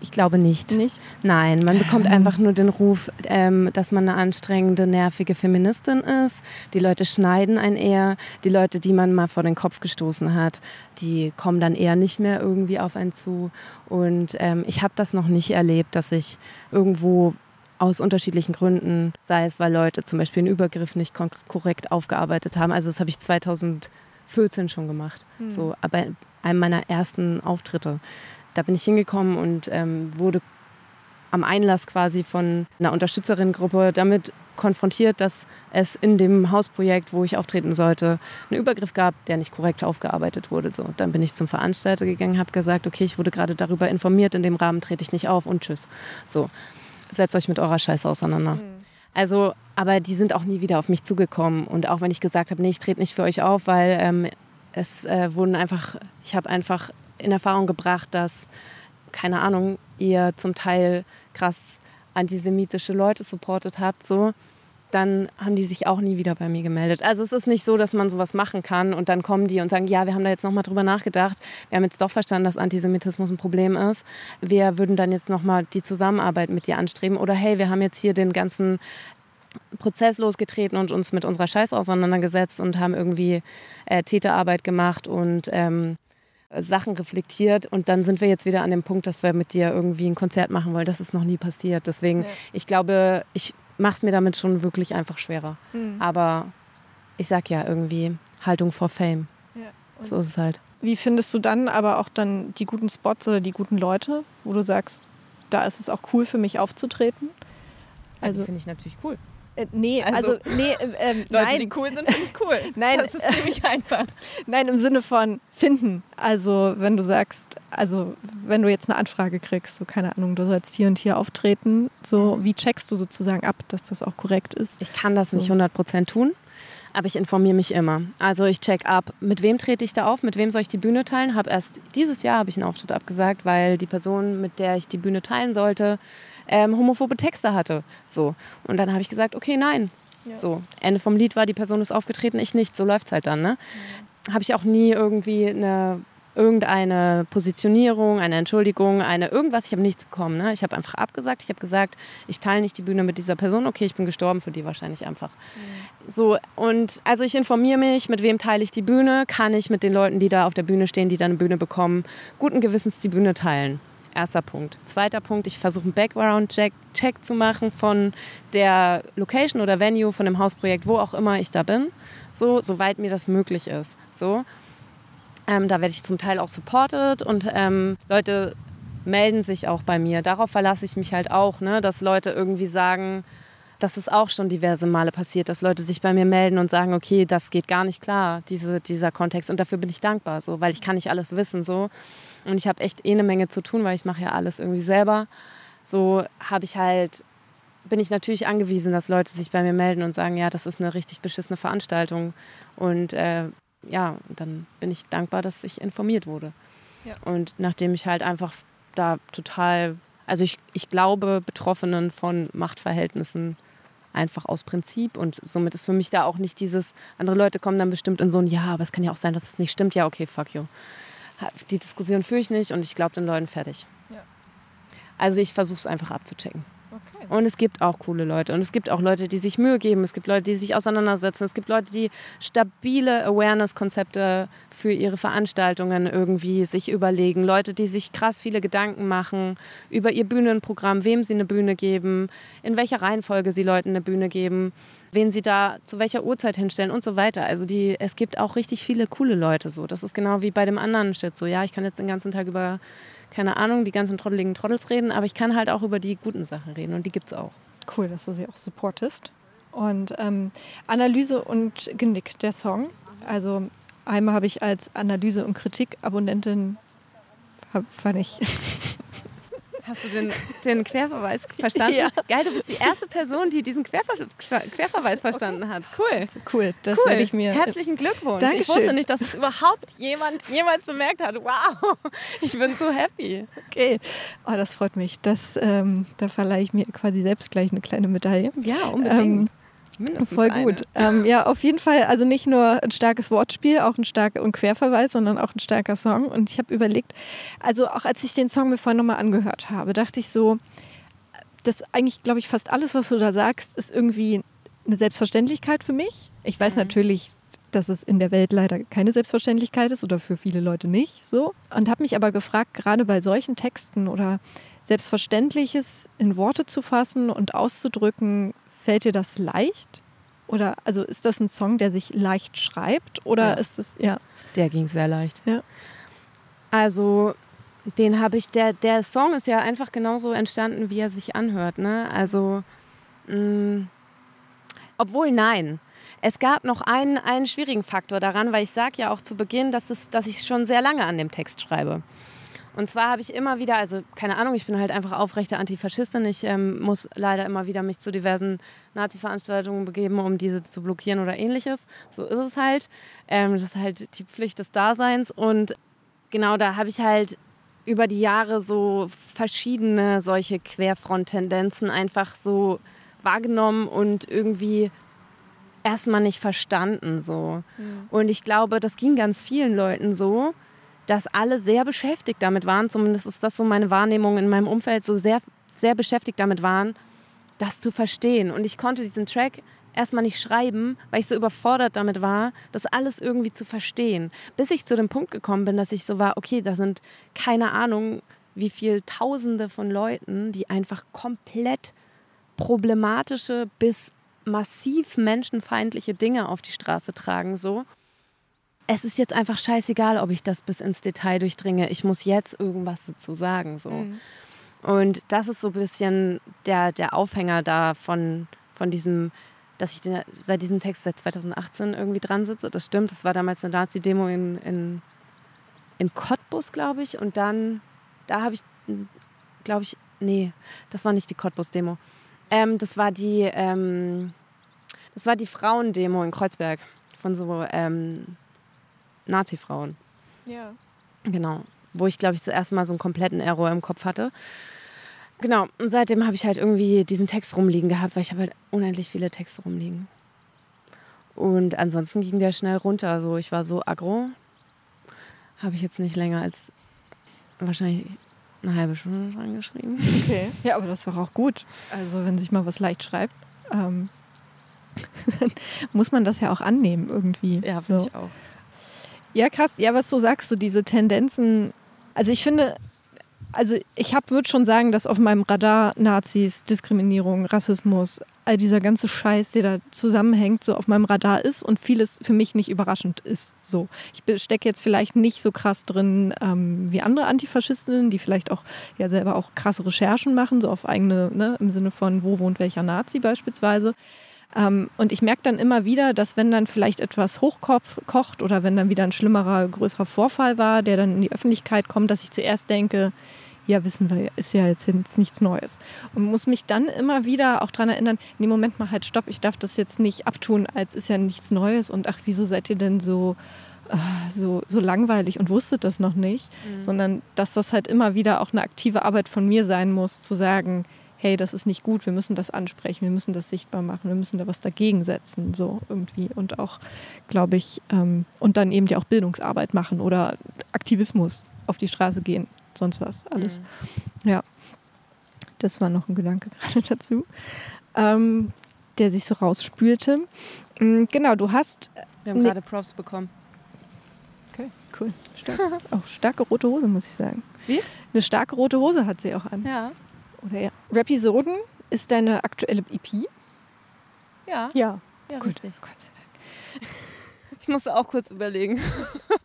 Ich glaube nicht. Nicht? Nein, man bekommt einfach nur den Ruf, ähm, dass man eine anstrengende, nervige Feministin ist. Die Leute schneiden einen eher. Die Leute, die man mal vor den Kopf gestoßen hat, die kommen dann eher nicht mehr irgendwie auf einen zu. Und ähm, ich habe das noch nicht erlebt, dass ich irgendwo aus unterschiedlichen Gründen, sei es, weil Leute zum Beispiel einen Übergriff nicht korrekt aufgearbeitet haben. Also das habe ich 2014 schon gemacht. Mhm. So, aber einem meiner ersten Auftritte da bin ich hingekommen und ähm, wurde am Einlass quasi von einer Unterstützerinnengruppe damit konfrontiert, dass es in dem Hausprojekt, wo ich auftreten sollte, einen Übergriff gab, der nicht korrekt aufgearbeitet wurde. So, dann bin ich zum Veranstalter gegangen, habe gesagt, okay, ich wurde gerade darüber informiert, in dem Rahmen trete ich nicht auf und tschüss. So, setzt euch mit eurer Scheiße auseinander. Mhm. Also, aber die sind auch nie wieder auf mich zugekommen. Und auch wenn ich gesagt habe, nee, ich trete nicht für euch auf, weil ähm, es äh, wurden einfach, ich habe einfach in Erfahrung gebracht, dass, keine Ahnung, ihr zum Teil krass antisemitische Leute supportet habt, so, dann haben die sich auch nie wieder bei mir gemeldet. Also es ist nicht so, dass man sowas machen kann und dann kommen die und sagen, ja, wir haben da jetzt nochmal drüber nachgedacht, wir haben jetzt doch verstanden, dass Antisemitismus ein Problem ist. Wir würden dann jetzt nochmal die Zusammenarbeit mit dir anstreben oder hey, wir haben jetzt hier den ganzen Prozess losgetreten und uns mit unserer Scheiße auseinandergesetzt und haben irgendwie äh, Täterarbeit gemacht und ähm, Sachen reflektiert und dann sind wir jetzt wieder an dem Punkt, dass wir mit dir irgendwie ein Konzert machen wollen. Das ist noch nie passiert. Deswegen, ja. ich glaube, ich mache es mir damit schon wirklich einfach schwerer. Mhm. Aber ich sag ja irgendwie Haltung vor Fame. Ja. So ist es halt. Wie findest du dann aber auch dann die guten Spots oder die guten Leute, wo du sagst, da ist es auch cool für mich aufzutreten? Also finde ich natürlich cool. Äh, nee, also, also nee, äh, <laughs> äh, Leute, nein. die cool sind, finde ich cool. <laughs> nein, das ist ziemlich <laughs> einfach. Nein, im Sinne von finden. Also wenn du sagst, also wenn du jetzt eine Anfrage kriegst, so keine Ahnung, du sollst hier und hier auftreten, so mhm. wie checkst du sozusagen ab, dass das auch korrekt ist? Ich kann das so. nicht 100% tun, aber ich informiere mich immer. Also ich check ab, mit wem trete ich da auf, mit wem soll ich die Bühne teilen. Hab erst dieses Jahr habe ich einen Auftritt abgesagt, weil die Person, mit der ich die Bühne teilen sollte, ähm, homophobe Texte hatte. So. Und dann habe ich gesagt, okay, nein, Ja. So, Ende vom Lied war, die Person ist aufgetreten, ich nicht. So läuft es halt dann. Ne? Mhm. Habe ich auch nie irgendwie eine irgendeine Positionierung, eine Entschuldigung, eine irgendwas. Ich habe nichts bekommen. Ne? Ich habe einfach abgesagt. Ich habe gesagt, ich teile nicht die Bühne mit dieser Person. Okay, ich bin gestorben für die wahrscheinlich einfach. Mhm. So und also ich informiere mich, mit wem teile ich die Bühne? Kann ich mit den Leuten, die da auf der Bühne stehen, die da eine Bühne bekommen, guten Gewissens die Bühne teilen? Erster Punkt. Zweiter Punkt, ich versuche einen Background-Check Check zu machen von der Location oder Venue, von dem Hausprojekt, wo auch immer ich da bin, so, soweit mir das möglich ist. So. Ähm, da werde ich zum Teil auch supported und ähm, Leute melden sich auch bei mir. Darauf verlasse ich mich halt auch, ne? dass Leute irgendwie sagen, das ist auch schon diverse Male passiert, dass Leute sich bei mir melden und sagen, okay, das geht gar nicht klar, diese, dieser Kontext. Und dafür bin ich dankbar, so, weil ich kann nicht alles wissen. So. Und ich habe echt eh eine Menge zu tun, weil ich mache ja alles irgendwie selber. So habe ich halt, bin ich natürlich angewiesen, dass Leute sich bei mir melden und sagen, ja, das ist eine richtig beschissene Veranstaltung. Und äh, ja, dann bin ich dankbar, dass ich informiert wurde. Ja. Und nachdem ich halt einfach da total, also ich, ich glaube Betroffenen von Machtverhältnissen einfach aus Prinzip und somit ist für mich da auch nicht dieses, andere Leute kommen dann bestimmt in so ein Ja, aber es kann ja auch sein, dass es nicht stimmt. Ja, okay, fuck you. Die Diskussion führe ich nicht und ich glaube den Leuten fertig. Ja. Also ich versuche es einfach abzuchecken. Und es gibt auch coole Leute. Und es gibt auch Leute, die sich Mühe geben. Es gibt Leute, die sich auseinandersetzen. Es gibt Leute, die stabile Awareness-Konzepte für ihre Veranstaltungen irgendwie sich überlegen. Leute, die sich krass viele Gedanken machen über ihr Bühnenprogramm, wem sie eine Bühne geben, in welcher Reihenfolge sie Leuten eine Bühne geben, wen sie da zu welcher Uhrzeit hinstellen und so weiter. Also die, es gibt auch richtig viele coole Leute so. Das ist genau wie bei dem anderen Shit so. Ja, ich kann jetzt den ganzen Tag über keine Ahnung, die ganzen trotteligen Trottels reden, aber ich kann halt auch über die guten Sachen reden und die gibt es auch. Cool, dass du sie auch supportest. Und ähm, Analyse und Genick, der Song. Also einmal habe ich als Analyse- und Kritik-Abonnentin, fand ich <laughs> Hast du den, den Querverweis <laughs> verstanden? Ja. Geil, du bist die erste Person, die diesen Querver Querverweis verstanden hat. Cool. Cool, das cool. werde ich mir. Herzlichen Glückwunsch. Dankeschön. Ich wusste nicht, dass es überhaupt jemand jemals bemerkt hat. Wow, ich bin so happy. Okay, oh, das freut mich. Das, ähm, da verleihe ich mir quasi selbst gleich eine kleine Medaille. Ja, unbedingt. Ähm, Mindestens Voll gut. Ähm, ja, auf jeden Fall. Also nicht nur ein starkes Wortspiel, auch ein starker und Querverweis, sondern auch ein starker Song. Und ich habe überlegt, also auch als ich den Song mir vorhin nochmal angehört habe, dachte ich so, dass eigentlich, glaube ich, fast alles, was du da sagst, ist irgendwie eine Selbstverständlichkeit für mich. Ich weiß mhm. natürlich, dass es in der Welt leider keine Selbstverständlichkeit ist oder für viele Leute nicht so. Und habe mich aber gefragt, gerade bei solchen Texten oder Selbstverständliches in Worte zu fassen und auszudrücken, Fällt dir das leicht? Oder also ist das ein Song, der sich leicht schreibt? Oder ja. ist es, ja. Der ging sehr leicht. Ja. Also, den habe ich, der, der Song ist ja einfach genauso entstanden, wie er sich anhört. Ne? Also, mh, mm, obwohl nein. Es gab noch einen, einen schwierigen Faktor daran, weil ich sage ja auch zu Beginn, dass, es, dass ich schon sehr lange an dem Text schreibe. Und zwar habe ich immer wieder, also keine Ahnung, ich bin halt einfach aufrechte Antifaschistin. Ich ähm, muss leider immer wieder mich zu diversen Nazi-Veranstaltungen begeben, um diese zu blockieren oder ähnliches. So ist es halt. Ähm, das ist halt die Pflicht des Daseins. Und genau da habe ich halt über die Jahre so verschiedene solche Querfront-Tendenzen einfach so wahrgenommen und irgendwie erstmal nicht verstanden so. Mhm. Und ich glaube, das ging ganz vielen Leuten so dass alle sehr beschäftigt damit waren, zumindest ist das so meine Wahrnehmung in meinem Umfeld, so sehr, sehr beschäftigt damit waren, das zu verstehen. Und ich konnte diesen Track erstmal nicht schreiben, weil ich so überfordert damit war, das alles irgendwie zu verstehen. Bis ich zu dem Punkt gekommen bin, dass ich so war, okay, da sind keine Ahnung, wie viele Tausende von Leuten, die einfach komplett problematische bis massiv menschenfeindliche Dinge auf die Straße tragen, so es ist jetzt einfach scheißegal, ob ich das bis ins Detail durchdringe. Ich muss jetzt irgendwas dazu sagen. So. Mhm. Und das ist so ein bisschen der, der Aufhänger da von, von diesem, dass ich den, seit diesem Text seit 2018 irgendwie dran sitze. Das stimmt, das war damals eine Nazi-Demo in, in, in Cottbus, glaube ich. Und dann, da habe ich, glaube ich, nee, das war nicht die Cottbus-Demo. Ähm, das war die, ähm, das war die Frauendemo in Kreuzberg von so ähm, Nazi-Frauen. Ja. Genau. Wo ich, glaube ich, zuerst mal so einen kompletten Error im Kopf hatte. Genau. Und seitdem habe ich halt irgendwie diesen Text rumliegen gehabt, weil ich habe halt unendlich viele Texte rumliegen. Und ansonsten ging der schnell runter. Also ich war so aggro, habe ich jetzt nicht länger als wahrscheinlich eine halbe Stunde dran geschrieben. Okay. <laughs> Ja, aber das ist doch auch gut. Also wenn sich mal was leicht schreibt, ähm, <laughs> muss man das ja auch annehmen irgendwie. Ja, finde so. ich auch. Ja, krass. Ja, was du sagst, so diese Tendenzen. Also ich finde, also ich würde schon sagen, dass auf meinem Radar Nazis, Diskriminierung, Rassismus, all dieser ganze Scheiß, der da zusammenhängt, so auf meinem Radar ist und vieles für mich nicht überraschend ist. So, ich stecke jetzt vielleicht nicht so krass drin ähm, wie andere Antifaschistinnen, die vielleicht auch ja selber auch krasse Recherchen machen, so auf eigene, ne, im Sinne von wo wohnt welcher Nazi beispielsweise. Ähm, und ich merke dann immer wieder, dass wenn dann vielleicht etwas hochkocht oder wenn dann wieder ein schlimmerer, größerer Vorfall war, der dann in die Öffentlichkeit kommt, dass ich zuerst denke, ja, wissen wir, ist ja jetzt, jetzt nichts Neues. Und muss mich dann immer wieder auch daran erinnern, nee, Moment mal, halt, stopp, ich darf das jetzt nicht abtun, als ist ja nichts Neues und ach, wieso seid ihr denn so, äh, so, so langweilig und wusstet das noch nicht, mhm. sondern dass das halt immer wieder auch eine aktive Arbeit von mir sein muss, zu sagen, hey, das ist nicht gut, wir müssen das ansprechen, wir müssen das sichtbar machen, wir müssen da was dagegen setzen, so irgendwie. Und auch, glaube ich, ähm, und dann eben ja auch Bildungsarbeit machen oder Aktivismus auf die Straße gehen sonst was, alles. Mhm. Ja, das war noch ein Gedanke <laughs> gerade dazu, ähm, der sich so rausspülte. Mhm, genau, du hast. Wir haben gerade Props bekommen. Okay, cool. Stark. <laughs> auch starke rote Hose, muss ich sagen. Wie? Eine starke rote Hose hat sie auch an. Ja. Oder ja. Rapisoden ist deine aktuelle EP? Ja. Ja. Ja, Gut. richtig. Gott sei Dank. Ich musste auch kurz überlegen. <laughs>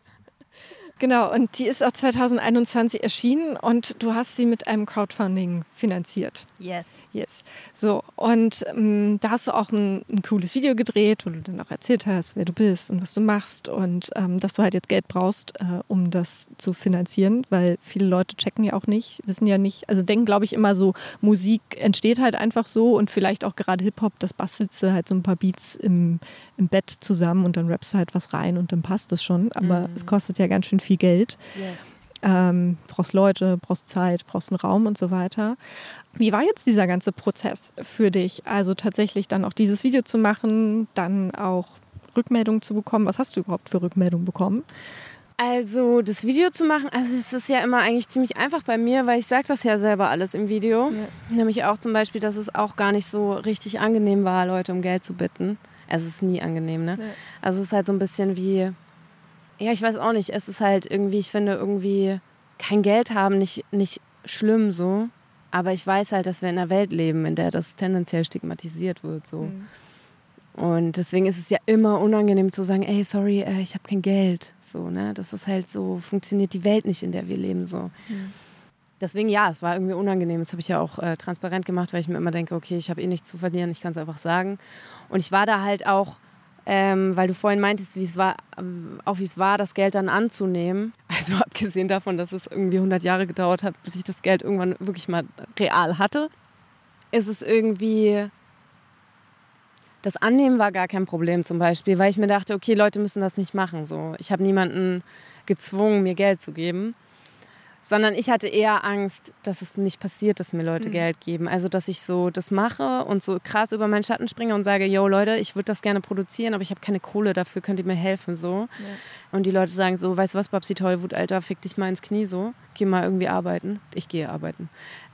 Genau, und die ist auch 2021 erschienen und du hast sie mit einem Crowdfunding finanziert. Yes. Yes. So, und ähm, da hast du auch ein, ein, cooles Video gedreht, wo du dann auch erzählt hast, wer du bist und was du machst und ähm, dass du halt jetzt Geld brauchst, äh, um das zu finanzieren, weil viele Leute checken ja auch nicht, wissen ja nicht, also denken, glaube ich, immer so, Musik entsteht halt einfach so und vielleicht auch gerade Hip-Hop, das bastelst du halt so ein paar Beats im, im Bett zusammen und dann rappst du halt was rein und dann passt es schon. Aber mhm. es kostet ja ganz schön viel Geld. Yes. Ähm, brauchst Leute, brauchst Zeit, brauchst einen Raum und so weiter. Wie war jetzt dieser ganze Prozess für dich? Also tatsächlich dann auch dieses Video zu machen, dann auch Rückmeldungen zu bekommen. Was hast du überhaupt für Rückmeldungen bekommen? Also das Video zu machen, also es ist ja immer eigentlich ziemlich einfach bei mir, weil ich sage das ja selber alles im Video. Ja. Nämlich auch zum Beispiel, dass es auch gar nicht so richtig angenehm war, Leute um Geld zu bitten. Also es ist nie angenehm, ne? Ja. Also es ist halt so ein bisschen wie, ja, ich weiß auch nicht, es ist halt irgendwie, ich finde irgendwie kein Geld haben nicht, nicht schlimm so, aber ich weiß halt, dass wir in einer Welt leben, in der das tendenziell stigmatisiert wird so. Mhm. Und deswegen ist es ja immer unangenehm zu sagen, ey, sorry, äh, ich habe kein Geld. So, ne? Das ist halt so, funktioniert die Welt nicht, in der wir leben. So. Mhm. Deswegen ja, es war irgendwie unangenehm. Das habe ich ja auch äh, transparent gemacht, weil ich mir immer denke, okay, ich habe eh nichts zu verlieren, ich kann es einfach sagen. Und ich war da halt auch, ähm, weil du vorhin meintest, wie es war, ähm, auch wie es war, das Geld dann anzunehmen. Also <laughs> abgesehen davon, dass es irgendwie 100 Jahre gedauert hat, bis ich das Geld irgendwann wirklich mal real hatte, ist es irgendwie das Annehmen war gar kein Problem zum Beispiel, weil ich mir dachte, okay, Leute müssen das nicht machen. So, ich habe niemanden gezwungen, mir Geld zu geben sondern ich hatte eher Angst, dass es nicht passiert, dass mir Leute mhm. Geld geben. Also, dass ich so das mache und so krass über meinen Schatten springe und sage, yo Leute, ich würde das gerne produzieren, aber ich habe keine Kohle dafür, könnt ihr mir helfen, so. Ja. Und die Leute sagen so, weißt du was, Babsi Tollwut, Alter, fick dich mal ins Knie, so. Geh mal irgendwie arbeiten. Ich gehe arbeiten.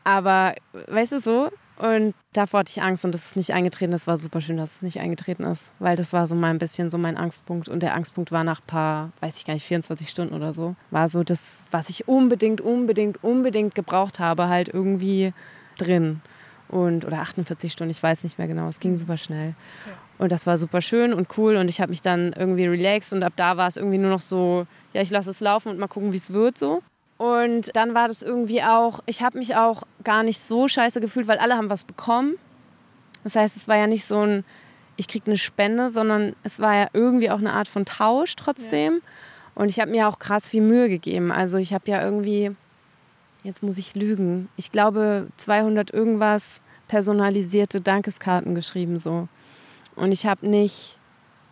Aber, weißt du, so, und davor hatte ich Angst und das ist nicht eingetreten. Das war super schön, dass es nicht eingetreten ist, weil das war so mal ein bisschen so mein Angstpunkt. Und der Angstpunkt war nach ein paar, weiß ich gar nicht, 24 Stunden oder so, war so das, was ich unbedingt, unbedingt, unbedingt gebraucht habe, halt irgendwie drin. Und, oder 48 Stunden, ich weiß nicht mehr genau. Es ging super schnell. Und das war super schön und cool. Und ich habe mich dann irgendwie relaxed und ab da war es irgendwie nur noch so, ja, ich lasse es laufen und mal gucken, wie es wird so. Und dann war das irgendwie auch, ich habe mich auch gar nicht so scheiße gefühlt, weil alle haben was bekommen. Das heißt, es war ja nicht so ein, ich kriege eine Spende, sondern es war ja irgendwie auch eine Art von Tausch trotzdem. Ja. Und ich habe mir auch krass viel Mühe gegeben. Also ich habe ja irgendwie, jetzt muss ich lügen, ich glaube 200 irgendwas personalisierte Dankeskarten geschrieben so. Und ich habe nicht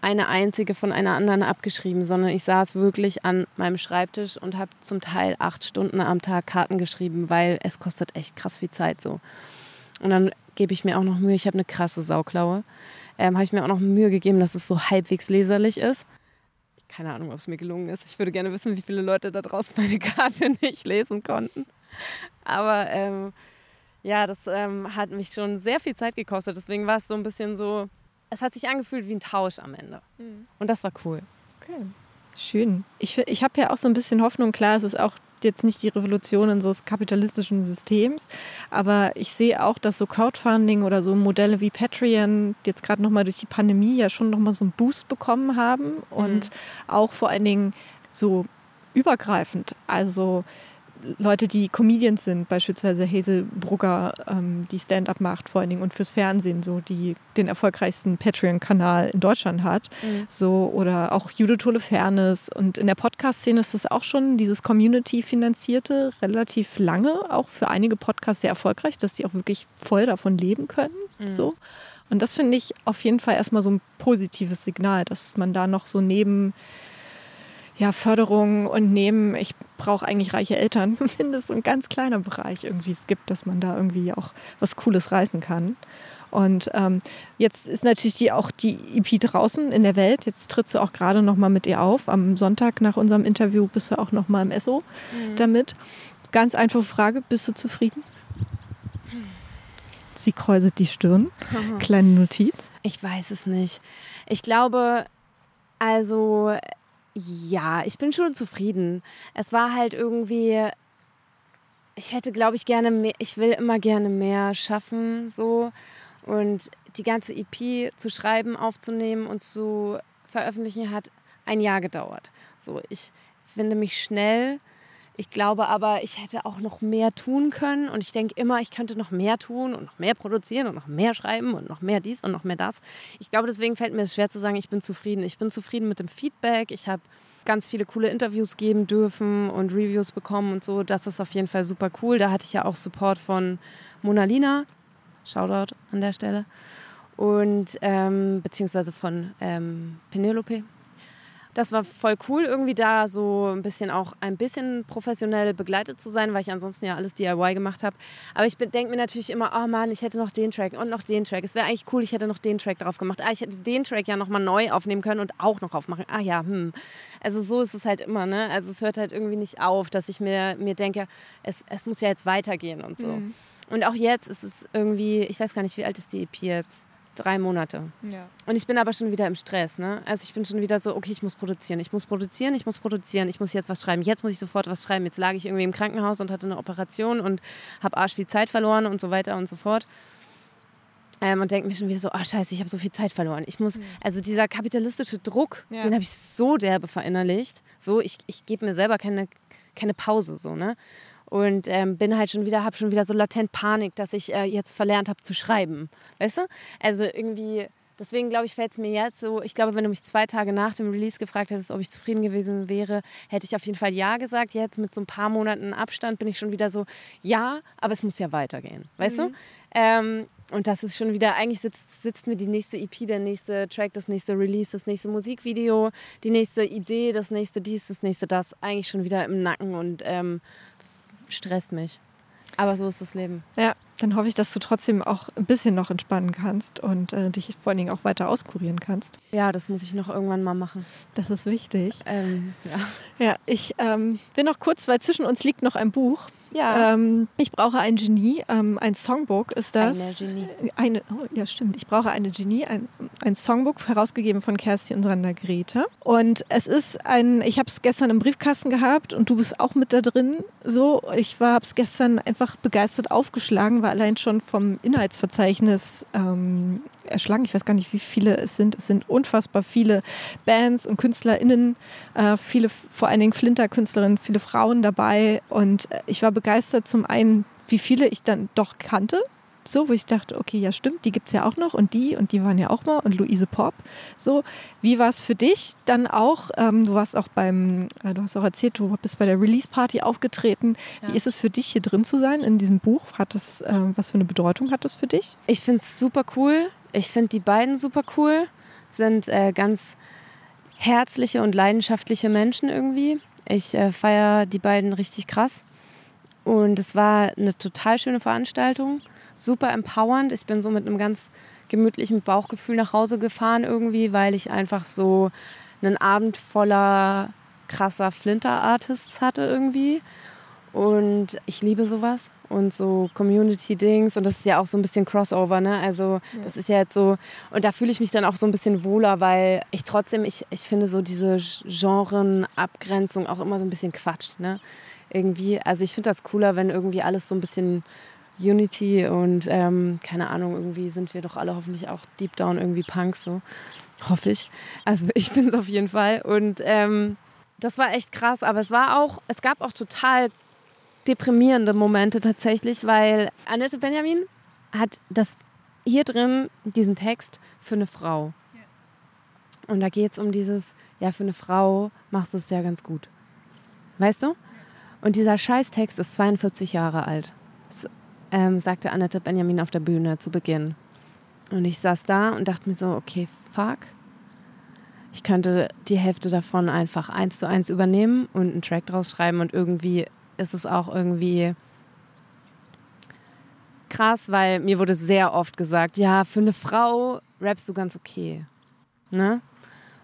eine einzige von einer anderen abgeschrieben, sondern ich saß wirklich an meinem Schreibtisch und habe zum Teil acht Stunden am Tag Karten geschrieben, weil es kostet echt krass viel Zeit so. Und dann gebe ich mir auch noch Mühe, ich habe eine krasse Sauklaue. ähm, habe ich mir auch noch Mühe gegeben, dass es so halbwegs leserlich ist. Keine Ahnung, ob es mir gelungen ist. Ich würde gerne wissen, wie viele Leute da draußen meine Karte <laughs> nicht lesen konnten. Aber ähm, ja, das ähm, hat mich schon sehr viel Zeit gekostet. Deswegen war es so ein bisschen so, es hat sich angefühlt wie ein Tausch am Ende. Mhm. Und das war cool. Okay. Schön. Ich, ich habe ja auch so ein bisschen Hoffnung. Klar, es ist auch jetzt nicht die Revolution unseres kapitalistischen Systems, aber ich sehe auch, dass so Crowdfunding oder so Modelle wie Patreon jetzt gerade nochmal durch die Pandemie ja schon nochmal so einen Boost bekommen haben und mhm. auch vor allen Dingen so übergreifend. Also Leute, die Comedians sind, beispielsweise Hazel Brugger, ähm, die Stand-up macht vor allen Dingen und fürs Fernsehen so, die den erfolgreichsten Patreon-Kanal in Deutschland hat. Mhm. So, oder auch Judith Fairness. Und in der Podcast-Szene ist das auch schon dieses Community-finanzierte relativ lange, auch für einige Podcasts sehr erfolgreich, dass die auch wirklich voll davon leben können. Mhm. So. Und das finde ich auf jeden Fall erstmal so ein positives Signal, dass man da noch so neben ja, Förderung und Nehmen, ich brauche eigentlich reiche Eltern, <laughs> es so ein ganz kleiner Bereich irgendwie es gibt, dass man da irgendwie auch was Cooles reißen kann. Und ähm, jetzt ist natürlich die, auch die EP draußen in der Welt. Jetzt trittst du auch gerade noch mal mit ihr auf. Am Sonntag nach unserem Interview bist du auch noch mal im Esso mhm. damit. Ganz einfache Frage, bist du zufrieden? Sie kräuselt die Stirn. <laughs> Kleine Notiz. Ich weiß es nicht. Ich glaube, also ja, ich bin schon zufrieden. Es war halt irgendwie, ich hätte, glaube ich, gerne mehr, ich will immer gerne mehr schaffen, so. Und die ganze EP zu schreiben, aufzunehmen und zu veröffentlichen hat ein Jahr gedauert. So, ich finde mich schnell ich glaube aber, ich hätte auch noch mehr tun können und ich denke immer, ich könnte noch mehr tun und noch mehr produzieren und noch mehr schreiben und noch mehr dies und noch mehr das. Ich glaube, deswegen fällt mir es schwer zu sagen, ich bin zufrieden. Ich bin zufrieden mit dem Feedback. Ich habe ganz viele coole Interviews geben dürfen und Reviews bekommen und so. Das ist auf jeden Fall super cool. Da hatte ich ja auch Support von Mona Lina. Shoutout an der Stelle. Und ähm, beziehungsweise von ähm, Penelope, das war voll cool, irgendwie da so ein bisschen auch ein bisschen professionell begleitet zu sein, weil ich ansonsten ja alles DIY gemacht habe. Aber ich denke mir natürlich immer, oh Mann, ich hätte noch den Track und noch den Track. Es wäre eigentlich cool, ich hätte noch den Track drauf gemacht. Ah, ich hätte den Track ja nochmal neu aufnehmen können und auch noch aufmachen. Ah ja, hm. Also so ist es halt immer, ne? Also es hört halt irgendwie nicht auf, dass ich mir, mir denke, es, es muss ja jetzt weitergehen und so. Mhm. Und auch jetzt ist es irgendwie, ich weiß gar nicht, wie alt ist die EP jetzt? Drei Monate. Ja. Und ich bin aber schon wieder im Stress. Ne? Also ich bin schon wieder so, okay, ich muss produzieren, ich muss produzieren, ich muss produzieren, ich muss jetzt was schreiben. Jetzt muss ich sofort was schreiben. Jetzt lag ich irgendwie im Krankenhaus und hatte eine Operation und habe arsch viel Zeit verloren und so weiter und so fort. Ähm, und denke mir schon wieder so, ah oh, scheiße, ich habe so viel Zeit verloren. Ich muss, mhm. also dieser kapitalistische Druck, ja. den habe ich so derbe verinnerlicht. So, ich, ich gebe mir selber keine, keine Pause, so, ne? Und ähm, bin halt schon wieder, habe schon wieder so latent Panik, dass ich äh, jetzt verlernt habe zu schreiben. Weißt du? Also irgendwie, deswegen glaube ich, fällt es mir jetzt so, ich glaube, wenn du mich zwei Tage nach dem Release gefragt hättest, ob ich zufrieden gewesen wäre, hätte ich auf jeden Fall Ja gesagt. Jetzt mit so ein paar Monaten Abstand bin ich schon wieder so, ja, aber es muss ja weitergehen. Weißt mhm. du? Ähm, und das ist schon wieder, eigentlich sitzt, sitzt mir die nächste EP, der nächste Track, das nächste Release, das nächste Musikvideo, die nächste Idee, das nächste dies, das nächste das, eigentlich schon wieder im Nacken und ähm, stresst mich. Aber so ist das Leben. Ja, dann hoffe ich, dass du trotzdem auch ein bisschen noch entspannen kannst und äh, dich vor allen Dingen auch weiter auskurieren kannst. Ja, das muss ich noch irgendwann mal machen. Das ist wichtig. Ähm, ja. ja, ich ähm, will noch kurz, weil zwischen uns liegt noch ein Buch. Ja. Ähm, ich brauche ein Genie, ähm, ein Songbook ist das. Eine Genie. Eine, oh, ja, stimmt. Ich brauche eine Genie, ein, ein Songbook, herausgegeben von Kerstin und Randa Grete. Und es ist ein, ich habe es gestern im Briefkasten gehabt und du bist auch mit da drin. So, ich habe es gestern einfach begeistert aufgeschlagen, war allein schon vom Inhaltsverzeichnis ähm, erschlagen. Ich weiß gar nicht, wie viele es sind. Es sind unfassbar viele Bands und KünstlerInnen, äh, viele, vor allen Dingen Flinter-Künstlerinnen, viele Frauen dabei. Und äh, ich war begeistert zum einen, wie viele ich dann doch kannte. So, wo ich dachte, okay, ja stimmt, die gibt es ja auch noch und die und die waren ja auch mal und Luise Pop. So, wie war es für dich dann auch? Ähm, du warst auch beim, äh, du hast auch erzählt, du bist bei der Release-Party aufgetreten. Ja. Wie ist es für dich, hier drin zu sein in diesem Buch? Hat das, äh, was für eine Bedeutung hat das für dich? Ich finde es super cool. Ich finde die beiden super cool. Sind äh, ganz herzliche und leidenschaftliche Menschen irgendwie. Ich äh, feiere die beiden richtig krass. Und es war eine total schöne Veranstaltung. Super empowernd. Ich bin so mit einem ganz gemütlichen Bauchgefühl nach Hause gefahren irgendwie, weil ich einfach so einen Abend voller krasser Flinter-Artists hatte irgendwie. Und ich liebe sowas und so Community-Dings und das ist ja auch so ein bisschen Crossover, ne? Also ja. das ist ja jetzt so und da fühle ich mich dann auch so ein bisschen wohler, weil ich trotzdem, ich, ich finde so diese Genrenabgrenzung auch immer so ein bisschen Quatsch, ne? Irgendwie, also ich finde das cooler, wenn irgendwie alles so ein bisschen Unity und ähm, keine Ahnung, irgendwie sind wir doch alle hoffentlich auch deep down irgendwie Punks, so hoffe ich. Also <laughs> ich bin es auf jeden Fall und ähm, das war echt krass, aber es war auch, es gab auch total deprimierende Momente tatsächlich, weil Annette Benjamin hat das hier drin, diesen Text, für eine Frau. Und da geht es um dieses, ja, für eine Frau machst du es ja ganz gut. Weißt du? Und dieser Scheißtext ist 42 Jahre alt. Das, ähm, sagte Annette Benjamin auf der Bühne zu Beginn. Und ich saß da und dachte mir so, okay, fuck. Ich könnte die Hälfte davon einfach eins zu eins übernehmen und einen Track draus schreiben und irgendwie ist es auch irgendwie krass, weil mir wurde sehr oft gesagt, ja, für eine Frau rappst du ganz okay. Ne?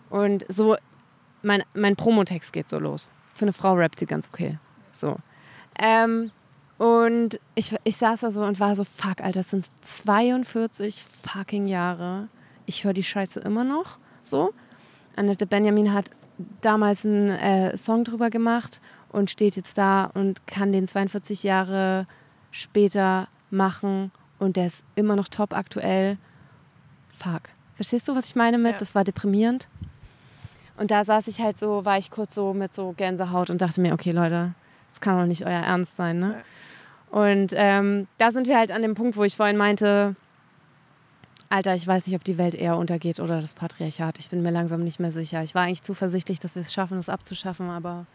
Und so, mein, mein Promotext geht so los. Für eine Frau rappt sie ganz okay. So. Ähm, und ich, ich saß da so und war so, fuck, Alter, das sind 42 fucking Jahre. Ich höre die Scheiße immer noch. So. Annette Benjamin hat damals einen äh, Song drüber gemacht und steht jetzt da und kann den 42 Jahre später machen und der ist immer noch top aktuell. Fuck. Verstehst du, was ich meine mit? Ja. Das war deprimierend. Und da saß ich halt so, war ich kurz so mit so Gänsehaut und dachte mir, okay, Leute, das kann doch nicht euer Ernst sein, ne? Ja. Und ähm, da sind wir halt an dem Punkt, wo ich vorhin meinte, Alter, ich weiß nicht, ob die Welt eher untergeht oder das Patriarchat. Ich bin mir langsam nicht mehr sicher. Ich war eigentlich zuversichtlich, dass wir es schaffen, es abzuschaffen, aber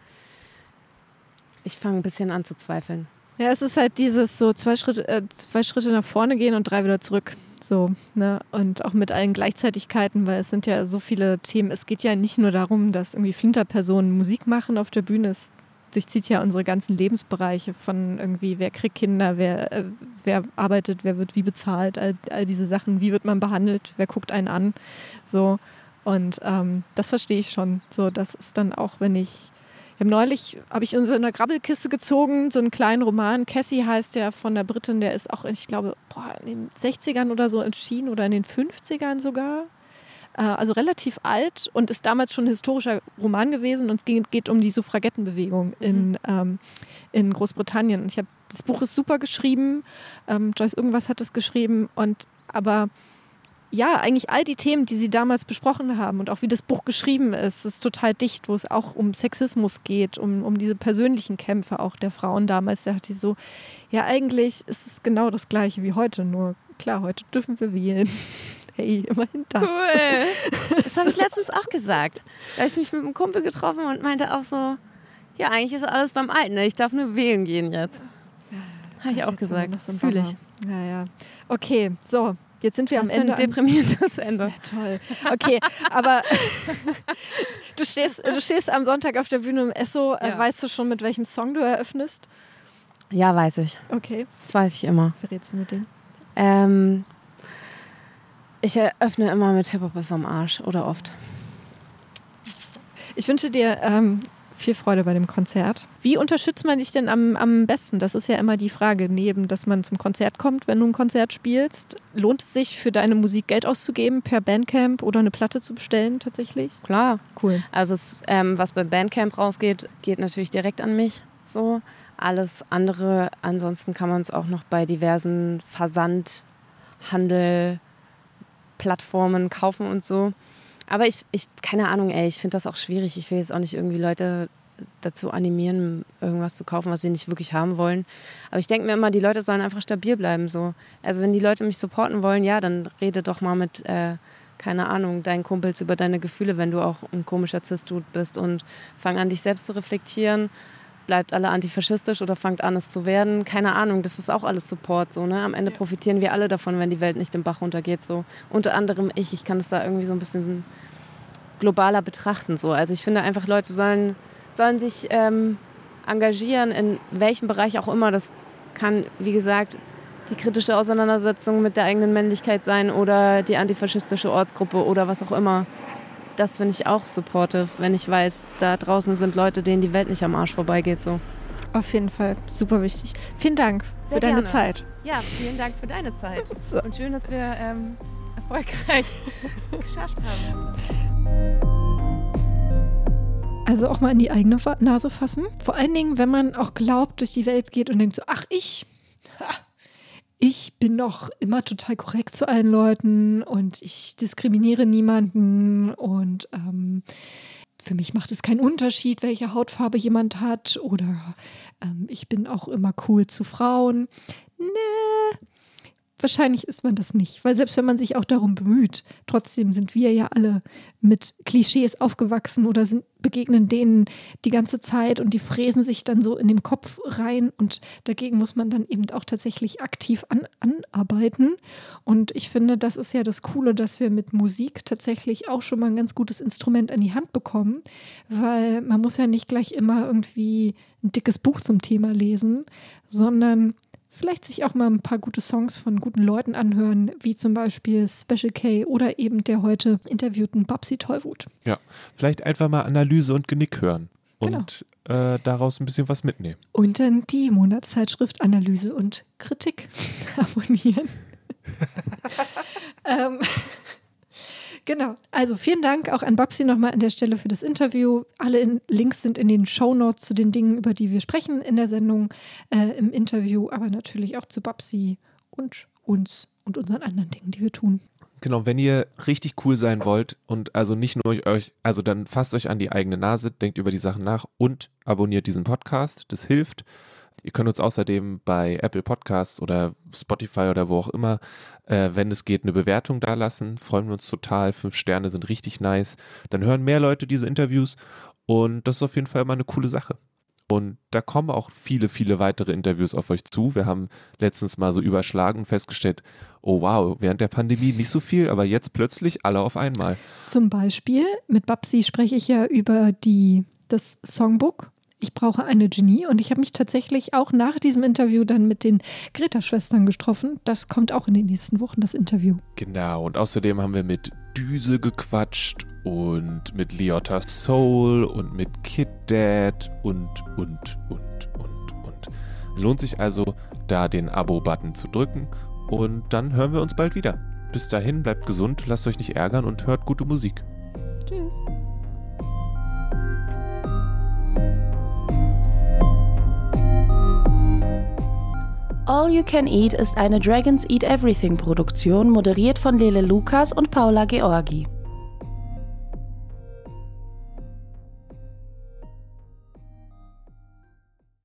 ich fange ein bisschen an zu zweifeln. Ja, es ist halt dieses so zwei Schritte, äh, zwei Schritte nach vorne gehen und drei wieder zurück. So, ne? Und auch mit allen Gleichzeitigkeiten, weil es sind ja so viele Themen. Es geht ja nicht nur darum, dass irgendwie Flinterpersonen Musik machen auf der Bühne. Es durchzieht ja unsere ganzen Lebensbereiche von irgendwie, wer kriegt Kinder, wer, äh, wer arbeitet, wer wird wie bezahlt, all, all diese Sachen, wie wird man behandelt, wer guckt einen an. So. Und ähm, das verstehe ich schon. So, das ist dann auch, wenn ich wir haben neulich, habe ich in eine Grabbelkiste gezogen, so einen kleinen Roman. Cassie heißt der von der Britin, der ist auch, ich glaube, boah, in den 60ern oder so entschieden oder in den 50ern sogar. Äh, also relativ alt und ist damals schon ein historischer Roman gewesen und es geht, geht um die Suffragettenbewegung in, mhm. ähm, in Großbritannien. Und ich habe, das Buch ist super geschrieben. Ähm, Joyce irgendwas hat es geschrieben und aber ja, eigentlich all die Themen, die sie damals besprochen haben und auch wie das Buch geschrieben ist, ist total dicht, wo es auch um Sexismus geht, um, um diese persönlichen Kämpfe auch der Frauen damals. Da dachte ich so, ja, eigentlich ist es genau das Gleiche wie heute, nur klar, heute dürfen wir wählen. <laughs> Hey, immerhin das. Cool. <laughs> Das habe ich letztens auch gesagt. Da habe ich mich mit einem Kumpel getroffen und meinte auch so, ja, eigentlich ist alles beim Alten, ne? ich darf nur wählen gehen jetzt. Habe ich auch gesagt. So Fühle ich. Ja, ja. Okay, so, Jetzt sind wir das am Ende. Ein deprimierendes Ende. <laughs> Ja, toll. Okay, aber du, stehst, du stehst am Sonntag auf der Bühne im Esso. Äh, ja. Weißt du schon, mit welchem Song du eröffnest? Ja, weiß ich. Okay. Das weiß ich immer. Verrätst du mit dem? Ähm, ich eröffne immer mit Hip-Hop ist am Arsch oder oft. Ich wünsche dir ähm, viel Freude bei dem Konzert. Wie unterstützt man dich denn am, am besten? Das ist ja immer die Frage, neben, dass man zum Konzert kommt, wenn du ein Konzert spielst. Lohnt es sich für deine Musik Geld auszugeben, per Bandcamp oder eine Platte zu bestellen tatsächlich? Klar. Cool. Also es, ähm, was bei Bandcamp rausgeht, geht natürlich direkt an mich. So. Alles andere, ansonsten kann man es auch noch bei diversen Versandhandel, Plattformen kaufen und so. Aber ich, ich keine Ahnung, ey, ich finde das auch schwierig. Ich will jetzt auch nicht irgendwie Leute dazu animieren, irgendwas zu kaufen, was sie nicht wirklich haben wollen. Aber ich denke mir immer, die Leute sollen einfach stabil bleiben. So. Also wenn die Leute mich supporten wollen, ja, dann rede doch mal mit, äh, keine Ahnung, deinen Kumpels über deine Gefühle, wenn du auch ein komischer Cis-Dude bist und fang an, dich selbst zu reflektieren bleibt alle antifaschistisch oder fangt an, es zu werden. Keine Ahnung, das ist auch alles Support. So, ne? Am Ende profitieren wir alle davon, wenn die Welt nicht den Bach runtergeht. So. Unter anderem ich. Ich kann es da irgendwie so ein bisschen globaler betrachten. So. Also ich finde einfach, Leute sollen, sollen sich ähm, engagieren, in welchem Bereich auch immer. Das kann, wie gesagt, die kritische Auseinandersetzung mit der eigenen Männlichkeit sein oder die antifaschistische Ortsgruppe oder was auch immer. Das finde ich auch supportive, wenn ich weiß, da draußen sind Leute, denen die Welt nicht am Arsch vorbeigeht. So. Auf jeden Fall, super wichtig. Vielen Dank Sehr für deine gerne. Zeit. Ja, vielen Dank für deine Zeit. <laughs> So. Und schön, dass wir ähm, erfolgreich <laughs> geschafft haben. Also auch mal in die eigene Nase fassen. Vor allen Dingen, wenn man auch glaubt, durch die Welt geht und denkt so, ach ich, ha, ich bin doch immer total korrekt zu allen Leuten und ich diskriminiere niemanden und ähm, für mich macht es keinen Unterschied, welche Hautfarbe jemand hat oder ähm, ich bin auch immer cool zu Frauen. Nee, wahrscheinlich ist man das nicht, weil selbst wenn man sich auch darum bemüht, trotzdem sind wir ja alle mit Klischees aufgewachsen oder sind, begegnen denen die ganze Zeit und die fräsen sich dann so in den Kopf rein und dagegen muss man dann eben auch tatsächlich aktiv an, anarbeiten. Und ich finde, das ist ja das Coole, dass wir mit Musik tatsächlich auch schon mal ein ganz gutes Instrument an die Hand bekommen, weil man muss ja nicht gleich immer irgendwie ein dickes Buch zum Thema lesen, sondern vielleicht sich auch mal ein paar gute Songs von guten Leuten anhören, wie zum Beispiel Special K oder eben der heute interviewten Babsi Tollwut. Ja, vielleicht einfach mal Analyse und Genick hören und genau. äh, daraus ein bisschen was mitnehmen. Und dann die Monatszeitschrift Analyse und Kritik <laughs> abonnieren. <laughs> ähm, Genau. Also vielen Dank auch an Babsi nochmal an der Stelle für das Interview. Alle in, Links sind in den Show Notes zu den Dingen, über die wir sprechen in der Sendung, äh, im Interview, aber natürlich auch zu Babsi und uns und unseren anderen Dingen, die wir tun. Genau, wenn ihr richtig cool sein wollt und also nicht nur euch, also dann fasst euch an die eigene Nase, denkt über die Sachen nach und abonniert diesen Podcast. Das hilft. Ihr könnt uns außerdem bei Apple Podcasts oder Spotify oder wo auch immer, äh, wenn es geht, eine Bewertung da lassen. Freuen wir uns total. Fünf Sterne sind richtig nice. Dann hören mehr Leute diese Interviews und das ist auf jeden Fall immer eine coole Sache. Und da kommen auch viele, viele weitere Interviews auf euch zu. Wir haben letztens mal so überschlagen und festgestellt, oh wow, während der Pandemie nicht so viel, aber jetzt plötzlich alle auf einmal. Zum Beispiel mit Babsi spreche ich ja über die, das Songbook ich brauche eine Genie und ich habe mich tatsächlich auch nach diesem Interview dann mit den Greta-Schwestern getroffen. Das kommt auch in den nächsten Wochen, das Interview. Genau, und außerdem haben wir mit Düse gequatscht und mit Leotta Soul und mit Kid Dad und, und, und, und, und. Lohnt sich also, da den Abo-Button zu drücken und dann hören wir uns bald wieder. Bis dahin, bleibt gesund, lasst euch nicht ärgern und hört gute Musik. Tschüss. All You Can Eat ist eine Dragons Eat Everything Produktion, moderiert von Lele Lukas und Paula Georgi.